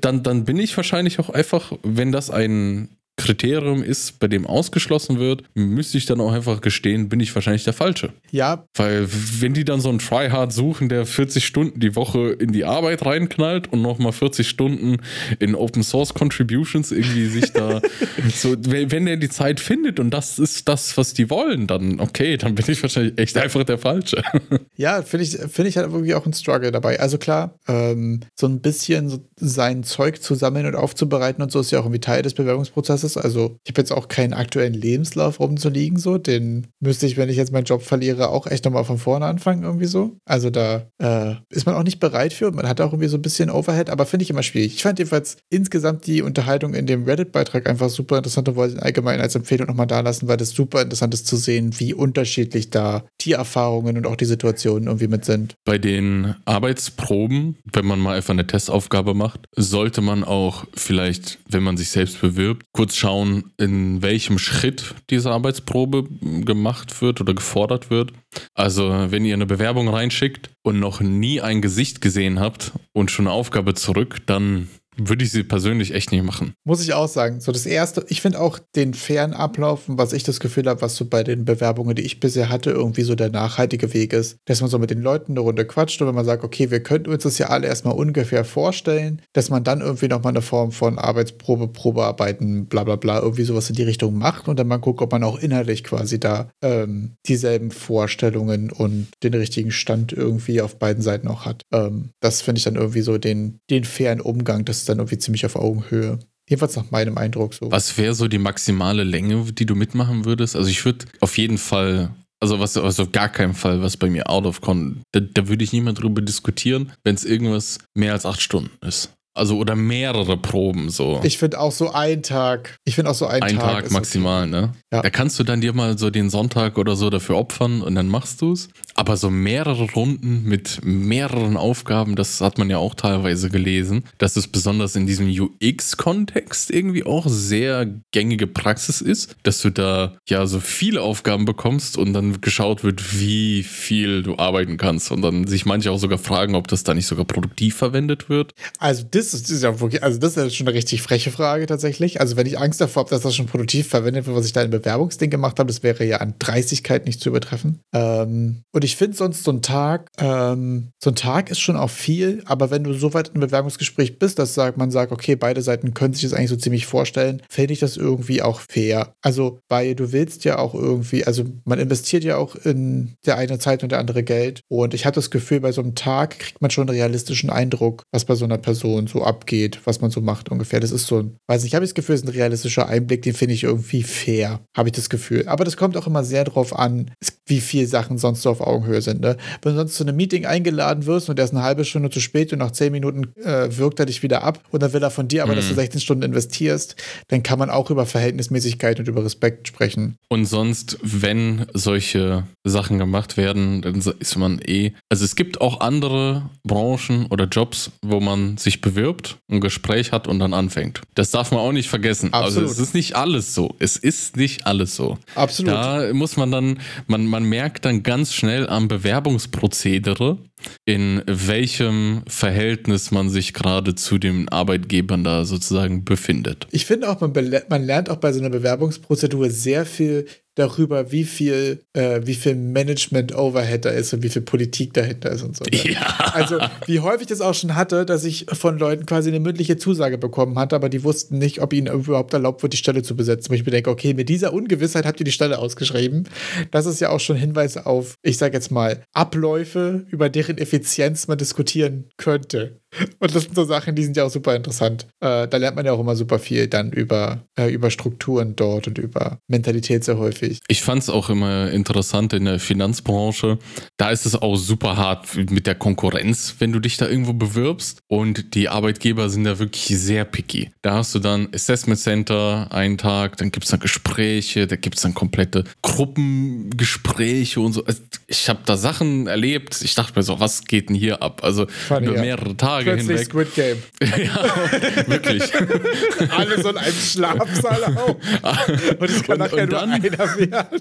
dann, dann bin ich wahrscheinlich auch einfach, wenn das ein Kriterium ist, bei dem ausgeschlossen wird, müsste ich dann auch einfach gestehen, bin ich wahrscheinlich der Falsche. Ja. Weil wenn die dann so einen Tryhard suchen, der 40 Stunden die Woche in die Arbeit reinknallt und nochmal 40 Stunden in Open Source Contributions irgendwie sich da so, wenn der die Zeit findet und das ist das, was die wollen, dann okay, dann bin ich wahrscheinlich echt einfach der Falsche. Ja, finde ich, finde ich halt wirklich auch ein Struggle dabei. Also klar, ähm, so ein bisschen so sein Zeug zu sammeln und aufzubereiten und so ist ja auch irgendwie Teil des Bewerbungsprozesses ist. Also ich habe jetzt auch keinen aktuellen Lebenslauf rumzuliegen, so. Den müsste ich, wenn ich jetzt meinen Job verliere, auch echt nochmal von vorne anfangen, irgendwie so. Also da äh, ist man auch nicht bereit für. Man hat auch irgendwie so ein bisschen Overhead, aber finde ich immer schwierig. Ich fand jedenfalls insgesamt die Unterhaltung in dem Reddit-Beitrag einfach super interessant und wollte allgemein als Empfehlung nochmal da lassen, weil das super interessant ist zu sehen, wie unterschiedlich da die Erfahrungen und auch die Situationen irgendwie mit sind. Bei den Arbeitsproben, wenn man mal einfach eine Testaufgabe macht, sollte man auch vielleicht, wenn man sich selbst bewirbt, kurz schauen, in welchem Schritt diese Arbeitsprobe gemacht wird oder gefordert wird. Also, wenn ihr eine Bewerbung reinschickt und noch nie ein Gesicht gesehen habt und schon eine Aufgabe zurück, dann würde ich sie persönlich echt nicht machen. Muss ich auch sagen. So das erste, ich finde auch den fairen Ablauf, was ich das Gefühl habe, was so bei den Bewerbungen, die ich bisher hatte, irgendwie so der nachhaltige Weg ist, dass man so mit den Leuten eine Runde quatscht und wenn man sagt, okay, wir könnten uns das ja alle erstmal ungefähr vorstellen, dass man dann irgendwie nochmal eine Form von Arbeitsprobe, Probearbeiten, bla bla bla, irgendwie sowas in die Richtung macht und dann mal guckt, ob man auch inhaltlich quasi da ähm, dieselben Vorstellungen und den richtigen Stand irgendwie auf beiden Seiten auch hat. Ähm, das finde ich dann irgendwie so den, den fairen Umgang, das dann irgendwie ziemlich auf Augenhöhe. Jedenfalls nach meinem Eindruck so. Was wäre so die maximale Länge, die du mitmachen würdest? Also ich würde auf jeden Fall, also was also auf gar keinen Fall, was bei mir out of con, da, da würde ich niemand drüber diskutieren, wenn es irgendwas mehr als acht Stunden ist. Also oder mehrere Proben so. Ich finde auch so ein Tag. Ich finde auch so ein, ein Tag. Ein Tag maximal, okay. ne? Ja. Da kannst du dann dir mal so den Sonntag oder so dafür opfern und dann machst du es. Aber so mehrere Runden mit mehreren Aufgaben, das hat man ja auch teilweise gelesen, dass es besonders in diesem UX-Kontext irgendwie auch sehr gängige Praxis ist, dass du da ja so viele Aufgaben bekommst und dann geschaut wird, wie viel du arbeiten kannst und dann sich manche auch sogar fragen, ob das da nicht sogar produktiv verwendet wird. Also das das ist ja wirklich, also das ist schon eine richtig freche Frage tatsächlich. Also wenn ich Angst davor habe, dass das schon produktiv verwendet wird, was ich da im Bewerbungsding gemacht habe, das wäre ja an Dreistigkeit nicht zu übertreffen. Ähm, und ich finde sonst so ein Tag, ähm, so ein Tag ist schon auch viel, aber wenn du so weit im Bewerbungsgespräch bist, dass man sagt, okay, beide Seiten können sich das eigentlich so ziemlich vorstellen, fände ich das irgendwie auch fair. Also, weil du willst ja auch irgendwie, also man investiert ja auch in der eine Zeit und der andere Geld. Und ich habe das Gefühl, bei so einem Tag kriegt man schon einen realistischen Eindruck, was bei so einer Person so abgeht, was man so macht ungefähr. Das ist so ein, weiß nicht, ich habe das Gefühl, es ist ein realistischer Einblick, den finde ich irgendwie fair, habe ich das Gefühl. Aber das kommt auch immer sehr drauf an, wie viel Sachen sonst so auf Augenhöhe sind. Ne? Wenn du sonst zu einem Meeting eingeladen wirst und der ist eine halbe Stunde zu spät und nach zehn Minuten äh, wirkt er dich wieder ab und dann will er von dir aber, mhm. dass du 16 mhm. Stunden investierst, dann kann man auch über Verhältnismäßigkeit und über Respekt sprechen. Und sonst, wenn solche Sachen gemacht werden, dann ist man eh. Also es gibt auch andere Branchen oder Jobs, wo man sich bewirbt, ein Gespräch hat und dann anfängt. Das darf man auch nicht vergessen. Absolut. Also es ist nicht alles so. Es ist nicht alles so. Absolut. Da muss man dann, man, man merkt dann ganz schnell am Bewerbungsprozedere, in welchem Verhältnis man sich gerade zu den Arbeitgebern da sozusagen befindet. Ich finde auch, man, man lernt auch bei so einer Bewerbungsprozedur sehr viel darüber, wie viel, äh, wie viel Management-Overhead da ist und wie viel Politik dahinter ist und so. Ne? Ja. Also, wie häufig das auch schon hatte, dass ich von Leuten quasi eine mündliche Zusage bekommen hatte, aber die wussten nicht, ob ihnen überhaupt erlaubt wird, die Stelle zu besetzen. Wo ich mir denke, okay, mit dieser Ungewissheit habt ihr die Stelle ausgeschrieben. Das ist ja auch schon Hinweis auf, ich sage jetzt mal, Abläufe, über deren Effizienz man diskutieren könnte. Und das sind so Sachen, die sind ja auch super interessant. Äh, da lernt man ja auch immer super viel dann über, äh, über Strukturen dort und über Mentalität sehr häufig. Ich fand es auch immer interessant in der Finanzbranche. Da ist es auch super hart mit der Konkurrenz, wenn du dich da irgendwo bewirbst. Und die Arbeitgeber sind da wirklich sehr picky. Da hast du dann Assessment Center einen Tag, dann gibt es dann Gespräche, da gibt es dann komplette Gruppengespräche und so. Also ich habe da Sachen erlebt. Ich dachte mir so, was geht denn hier ab? Also Funny, über mehrere ja. Tage Tage Plötzlich hinweg. Squid Game. ja, wirklich. Alle so in einem Schlafsaal auch. Und es kann und, nachher und nur einer werden.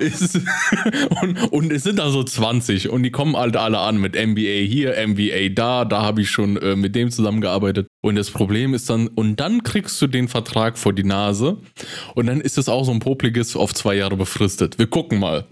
ist, und, und es sind da so 20 und die kommen halt alle an mit MBA hier, MBA da, da habe ich schon äh, mit dem zusammengearbeitet. Und das Problem ist dann, und dann kriegst du den Vertrag vor die Nase und dann ist es auch so ein Popliges auf zwei Jahre befristet. Wir gucken mal.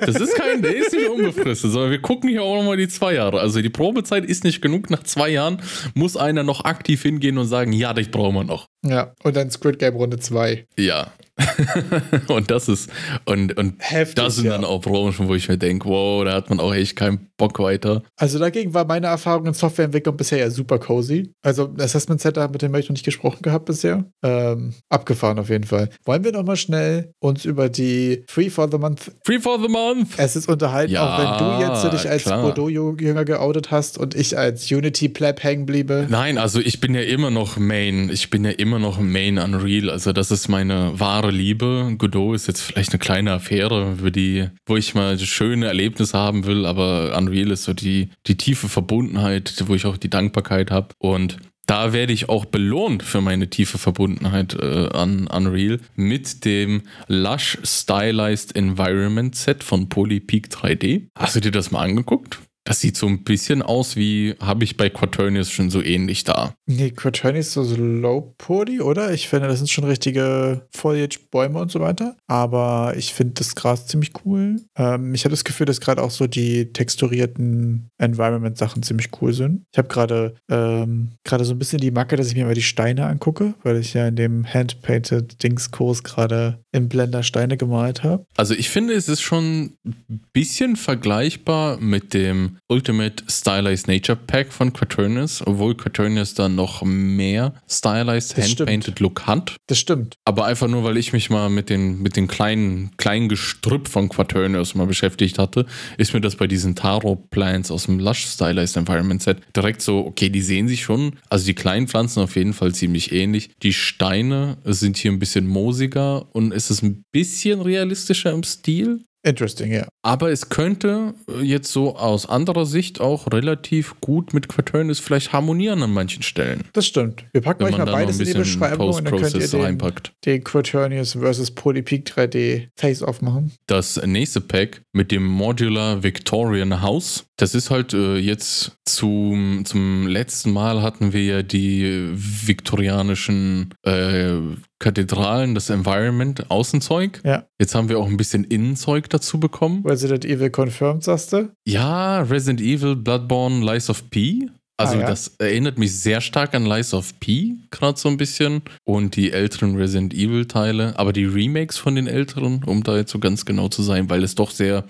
Das ist kein, der ist nicht unbefristet, sondern wir gucken hier auch nochmal die zwei Jahre. Also die Probezeit ist nicht genug. Nach zwei Jahren muss einer noch aktiv hingehen und sagen, ja, dich brauchen wir noch. Ja, und dann Squid Game Runde 2. Ja. und das ist, und, und Heftig, das sind ja. dann auch Branchen, wo ich mir denke, wow, da hat man auch echt keinen Bock weiter. Also dagegen war meine Erfahrung in Softwareentwicklung bisher ja super cozy. Also Assessment Center, mit dem habe ich noch nicht gesprochen gehabt bisher. Ähm, abgefahren auf jeden Fall. Wollen wir nochmal schnell uns über die Free for the Month Free for the Month Es ist unterhalten, ja, auch wenn du jetzt dich als Godot-Jünger geoutet hast und ich als Unity-Pleb hängen bliebe. Nein, also ich bin ja immer noch Main. Ich bin ja immer noch Main Unreal. Also das ist meine wahre Liebe. Godot ist jetzt vielleicht eine kleine Affäre, für die, wo ich mal schöne Erlebnisse haben will, aber Unreal ist so die, die tiefe Verbundenheit, wo ich auch die Dankbarkeit habe. Und da werde ich auch belohnt für meine tiefe Verbundenheit äh, an Unreal mit dem Lush Stylized Environment Set von Polypeak 3D. Hast du dir das mal angeguckt? Das sieht so ein bisschen aus wie, habe ich bei Quaternius schon so ähnlich da. Nee, Quaternius ist so Low Poly, oder? Ich finde, das sind schon richtige Foliage-Bäume und so weiter. Aber ich finde das Gras ziemlich cool. Ähm, ich habe das Gefühl, dass gerade auch so die texturierten Environment-Sachen ziemlich cool sind. Ich habe gerade ähm, gerade so ein bisschen die Macke, dass ich mir mal die Steine angucke, weil ich ja in dem Hand-Painted-Dings-Kurs gerade im Blender Steine gemalt habe. Also ich finde, es ist schon ein bisschen vergleichbar mit dem Ultimate Stylized Nature Pack von Quaternius, obwohl Quaternius dann noch mehr Stylized Hand-Painted Look hat. Das stimmt. Aber einfach nur, weil ich mich mal mit den, mit den kleinen, kleinen Gestrüpp von Quaternius mal beschäftigt hatte, ist mir das bei diesen Taro-Plants aus dem Lush Stylized Environment Set direkt so, okay, die sehen sich schon, also die kleinen Pflanzen auf jeden Fall ziemlich ähnlich. Die Steine sind hier ein bisschen moosiger und es ist ein bisschen realistischer im Stil. Interesting, ja. Aber es könnte jetzt so aus anderer Sicht auch relativ gut mit Quaternius vielleicht harmonieren an manchen Stellen. Das stimmt. Wir packen euch mal beides in die Beschreibung und dann könnt ihr den, reinpackt. den Quaternius versus Polypeak 3D Face-Off machen. Das nächste Pack mit dem Modular Victorian House Das ist halt äh, jetzt zum, zum letzten Mal hatten wir ja die viktorianischen äh, Kathedralen, das Environment, Außenzeug. Ja. Jetzt haben wir auch ein bisschen Innenzeug dazu bekommen. Resident Evil confirmed, sagst du? Ja, Resident Evil, Bloodborne, Lies of P. Also Ah, ja. das erinnert mich sehr stark an Lies of P, gerade so ein bisschen. Und die älteren Resident Evil-Teile, aber die Remakes von den älteren, um da jetzt so ganz genau zu sein, weil es doch sehr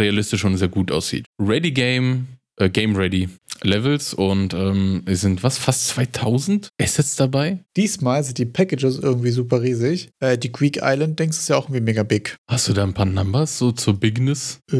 realistisch und sehr gut aussieht. Ready Game, äh, Game Ready Levels und ähm, es sind was, fast 2000 Assets dabei? Diesmal sind die Packages irgendwie super riesig. Äh, die Greek Island, denkst du, ist ja auch irgendwie mega big. Hast du da ein paar Numbers so zur Bigness? Äh,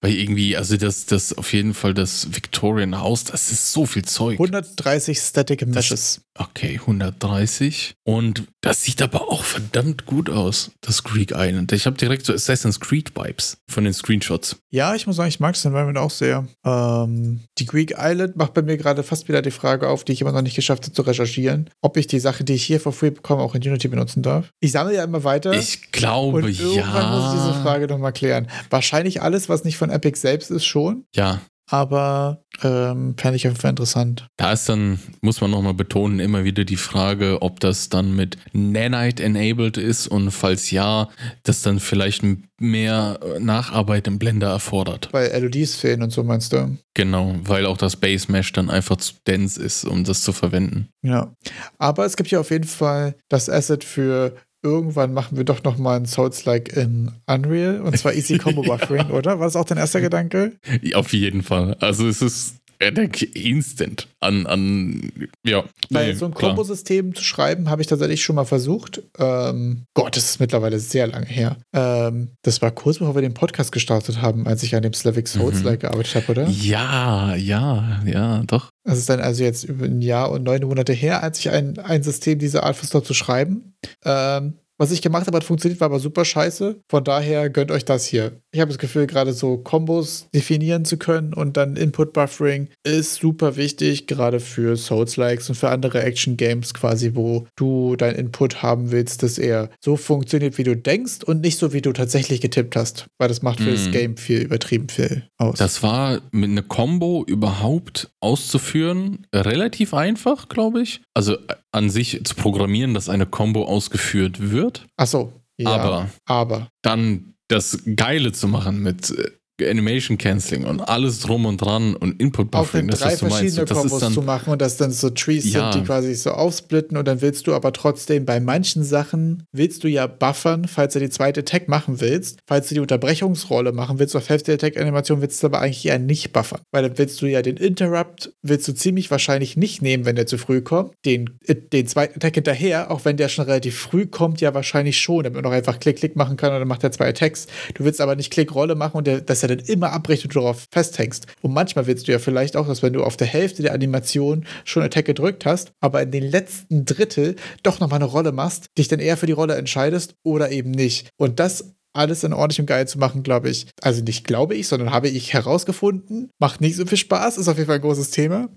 Weil irgendwie, also das, das auf jeden Fall das Victorian House, das ist so viel Zeug. 130 Static Meshes. Okay, 130. Und das sieht aber auch verdammt gut aus, das Greek Island. Ich habe direkt so Assassin's Creed Vibes von den Screenshots. Ja, ich muss sagen, ich mag das Environment auch sehr. Ähm, die Greek Island macht bei mir gerade fast wieder die Frage auf, die ich immer noch nicht geschafft habe zu recherchieren, ob ich die Sachen, die ich hier for free bekomme, auch in Unity benutzen darf. Ich sammle ja immer weiter. Ich glaube, und irgendwann muss ich diese ja. Frage nochmal klären. Wahrscheinlich alles, was nicht von Epic selbst ist, schon. Ja, Aber ähm, fände ich auf jeden Fall interessant. da ist dann, muss man nochmal betonen, immer wieder die Frage, ob das dann mit Nanite enabled ist und falls ja, das dann vielleicht mehr Nacharbeit im Blender erfordert. Weil LODs fehlen und so meinst du? Genau, weil auch das Base Mesh dann einfach zu dense ist, um das zu verwenden. Ja. Aber es gibt ja auf jeden Fall das Asset für irgendwann machen wir doch noch mal ein Souls-like in Unreal und zwar Easy Combo Buffering, oder? War das auch dein erster Gedanke? Ja, Auf jeden Fall. Also es ist er denkt instant an, an ja. Weil nee, so ein. Kombosystem zu schreiben, habe ich tatsächlich schon mal versucht. Ähm, Gott, das ist mittlerweile sehr lange her. Ähm, das war kurz bevor wir den Podcast gestartet haben, als ich an dem Slavic Souls-like gearbeitet habe, oder? Ja, ja, ja, doch. Das ist dann also jetzt über ein Jahr und neun Monate her, als ich ein, ein System dieser Art versucht habe zu schreiben. Ähm, was ich gemacht habe, hat funktioniert, war aber super scheiße. Von daher gönnt euch das hier. Ich habe das Gefühl, gerade so Kombos definieren zu können und dann Input-Buffering ist super wichtig, gerade für Souls-Likes und für andere Action-Games quasi, wo du dein Input haben willst, dass er so funktioniert, wie du denkst und nicht so, wie du tatsächlich getippt hast. Weil das macht für das Mhm. Game viel übertrieben viel aus. Das war mit einer Combo überhaupt auszuführen relativ einfach, glaube ich. Also äh, an sich zu programmieren, dass eine Combo ausgeführt wird, Ach so. Ja, aber aber. dann das Geile zu machen mit äh, Animation Canceling und alles drum und dran und Input auch in Buffering, das drei meinst. verschiedene Das Kombos dann zu machen und das dann so Trees Ja. sind, die quasi so aufsplitten und dann willst du aber trotzdem bei manchen Sachen willst du ja buffern, falls du die zweite Tag machen willst. Falls du die Unterbrechungsrolle machen willst auf Hälfte der Tag-Animation, willst du aber eigentlich eher nicht buffern. Weil dann willst du ja den Interrupt, willst du ziemlich wahrscheinlich nicht nehmen, wenn der zu früh kommt. Den, äh, den zweiten Tag hinterher, auch wenn der schon relativ früh kommt, ja wahrscheinlich schon, damit man noch einfach Klick-Klick machen kann und dann macht er zwei Attacks. Du willst aber nicht Klick-Rolle machen und der, dass er dann immer abbricht und du darauf festhängst. Und manchmal willst du ja vielleicht auch, dass wenn du auf der Hälfte der Animation schon Attack gedrückt hast, aber in den letzten Drittel doch nochmal eine Rolle machst, dich dann eher für die Rolle entscheidest oder eben nicht. Und das alles in ordentlichem Geil zu machen, glaube ich. Also nicht glaube ich, sondern habe ich herausgefunden. Macht nicht so viel Spaß, ist auf jeden Fall ein großes Thema.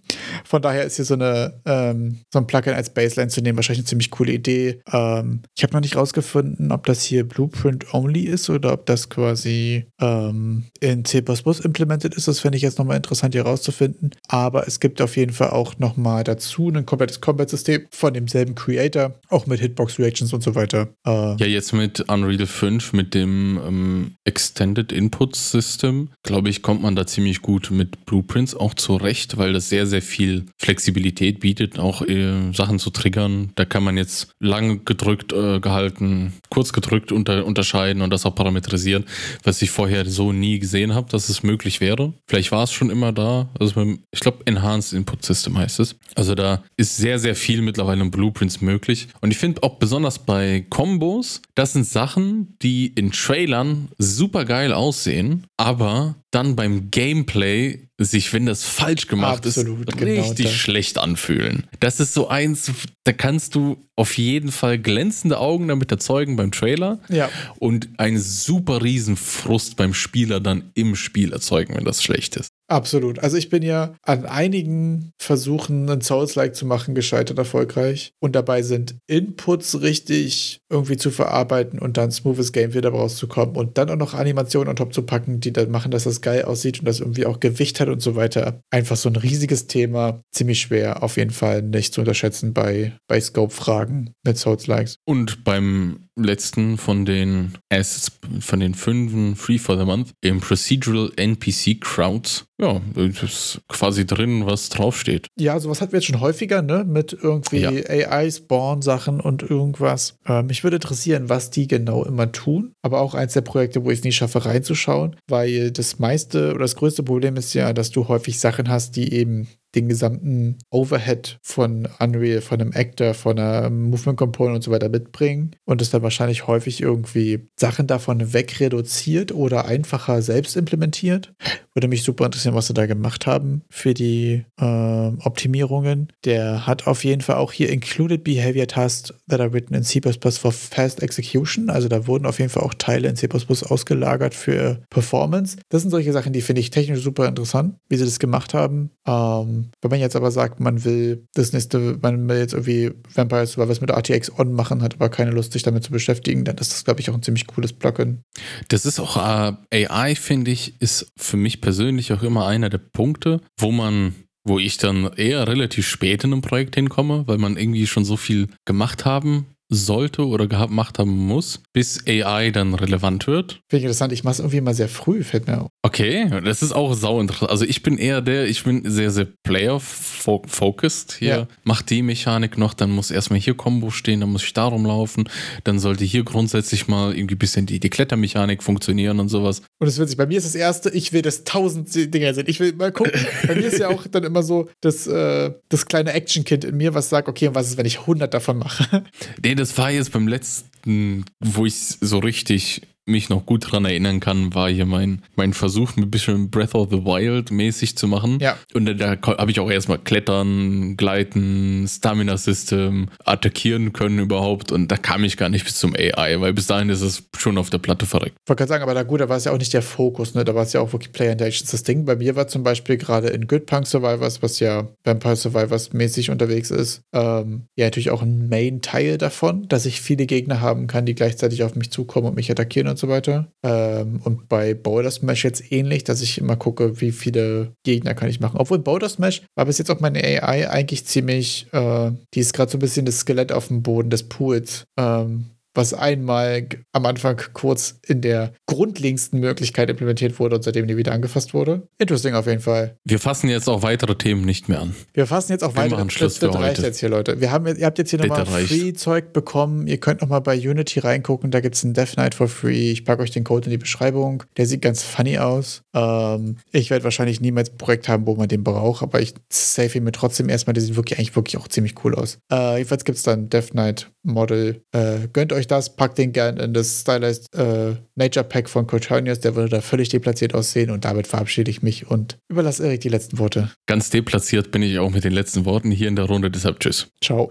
Von daher ist hier so, eine, ähm, so ein Plugin als Baseline zu nehmen wahrscheinlich eine ziemlich coole Idee. Ähm, ich habe noch nicht rausgefunden, ob das hier Blueprint-only ist oder ob das quasi ähm, in C++ implementiert ist. Das fände ich jetzt nochmal interessant hier rauszufinden. Aber es gibt auf jeden Fall auch nochmal dazu ein komplettes Combat-System von demselben Creator, auch mit Hitbox-Reactions und so weiter. Äh, Ja, jetzt mit Unreal 5, mit dem ähm, Extended Input System, glaube ich, kommt man da ziemlich gut mit Blueprints auch zurecht, weil das sehr, sehr viel Flexibilität bietet, auch äh, Sachen zu triggern. Da kann man jetzt lang gedrückt äh, gehalten, kurz gedrückt unter, unterscheiden und das auch parametrisieren, was ich vorher so nie gesehen habe, dass es möglich wäre. Vielleicht war es schon immer da. Also mit, ich glaube, Enhanced Input System heißt es. Also da ist sehr, sehr viel mittlerweile in Blueprints möglich. Und ich finde auch besonders bei Combos, das sind Sachen, die in Trailern super geil aussehen, aber dann beim Gameplay sich, wenn das falsch gemacht Absolut, ist, genau richtig das. schlecht anfühlen. Das ist so eins, da kannst du auf jeden Fall glänzende Augen damit erzeugen beim Trailer Ja. und einen super riesen Frust beim Spieler dann im Spiel erzeugen, wenn das schlecht ist. Absolut. Also ich bin ja an einigen Versuchen, einen Souls-like zu machen, gescheitert erfolgreich. Und dabei sind Inputs richtig irgendwie zu verarbeiten und dann smoothes Game wieder rauszukommen und dann auch noch Animationen on top zu packen, die dann machen, dass das geil aussieht und das irgendwie auch Gewicht hat und so weiter. Einfach so ein riesiges Thema. Ziemlich schwer, auf jeden Fall nicht zu unterschätzen bei, bei Scope-Fragen mit Souls-likes. Und beim letzten von den Assets, von den fünf Free for the Month im Procedural NPC Crowds. Ja, ist quasi drin, was draufsteht. Ja, sowas hatten wir jetzt schon häufiger, ne? Mit irgendwie ja. AI-Spawn-Sachen und irgendwas. Äh, mich würde interessieren, was die genau immer tun. Aber auch eins der Projekte, wo ich es nie schaffe, reinzuschauen, weil das meiste oder das größte Problem ist ja, dass du häufig Sachen hast, die eben den gesamten Overhead von Unreal, von einem Actor, von einer Movement Component und so weiter mitbringen und es dann wahrscheinlich häufig irgendwie Sachen davon wegreduziert oder einfacher selbst implementiert. Würde mich super interessieren, was sie da gemacht haben für die äh, Optimierungen. Der hat auf jeden Fall auch hier Included Behavior Tasks that are written in C++ for Fast Execution. Also da wurden auf jeden Fall auch Teile in C++ ausgelagert für Performance. Das sind solche Sachen, die finde ich technisch super interessant, wie sie das gemacht haben. Ähm, wenn man jetzt aber sagt, man will das nächste, man will jetzt irgendwie Vampire Survivors mit RTX On machen, hat aber keine Lust, sich damit zu beschäftigen, dann ist das, glaube ich, auch ein ziemlich cooles Plugin. Das ist auch äh, AI, finde ich, ist für mich persönlich auch immer einer der Punkte, wo man wo ich dann eher relativ spät in einem Projekt hinkomme, weil man irgendwie schon so viel gemacht haben sollte oder gemacht haben muss, bis AI dann relevant wird. Finde ich interessant. Ich mache es irgendwie immer sehr früh, fällt mir auf. Okay, das ist auch sau interessant. Also ich bin eher der, ich bin sehr, sehr player-focused hier. Ja. Mach die Mechanik noch, dann muss erstmal hier Combo stehen, dann muss ich darum laufen. Dann sollte hier grundsätzlich mal irgendwie ein bisschen die, die Klettermechanik funktionieren und sowas. Und es wird sich, bei mir ist das erste, ich will das tausend Dinger sehen. Ich will mal gucken. bei mir ist ja auch dann immer so das, äh, das kleine Action-Kind in mir, was sagt, okay, und was ist, wenn ich 100 davon mache? Nee, das war jetzt beim letzten, wo ich so richtig mich noch gut daran erinnern kann, war hier mein, mein Versuch, ein bisschen Breath of the Wild mäßig zu machen. Ja. Und da, da habe ich auch erstmal Klettern, Gleiten, Stamina-System, attackieren können überhaupt. Und da kam ich gar nicht bis zum AI, weil bis dahin ist es schon auf der Platte verreckt. Ich wollte gerade sagen, aber da gut, da war es ja auch nicht der Fokus, ne? Da war es ja auch wirklich Player Interactions. Das Ding bei mir war zum Beispiel gerade in Good Punk Survivors, was ja Vampire Survivors mäßig unterwegs ist, ähm, ja natürlich auch ein Main-Teil davon, dass ich viele Gegner haben kann, die gleichzeitig auf mich zukommen und mich attackieren und so weiter. Ähm, und bei Boulder Smash jetzt ähnlich, dass ich immer gucke, wie viele Gegner kann ich machen. Obwohl Boulder Smash war bis jetzt auch meine AI eigentlich ziemlich, äh, die ist gerade so ein bisschen das Skelett auf dem Boden des Pools. Ähm, was einmal am Anfang kurz in der grundlegendsten Möglichkeit implementiert wurde und seitdem nie wieder angefasst wurde. Interesting auf jeden Fall. Wir fassen jetzt auch weitere Themen nicht mehr an. Wir fassen jetzt auch Wir weitere. Schluss das, das reicht heute. jetzt hier, Leute. Wir haben, ihr habt jetzt hier nochmal. Free-Zeug bekommen. Ihr könnt nochmal bei Unity reingucken. Da gibt es einen Death Knight for free. Ich packe euch den Code in die Beschreibung. Der sieht ganz funny aus. Ähm, ich werde wahrscheinlich niemals ein Projekt haben, wo man den braucht, aber ich safe ihn mir trotzdem erstmal. Der sieht wirklich eigentlich wirklich auch ziemlich cool aus. Äh, jedenfalls gibt es dann Death Knight Model. Äh, gönnt euch das, packt den gern in das Stylized äh, Nature Pack von Cochonius. Der würde da völlig deplatziert aussehen und damit verabschiede ich mich und überlasse Erik die letzten Worte. Ganz deplatziert bin ich auch mit den letzten Worten hier in der Runde, deshalb tschüss. Ciao.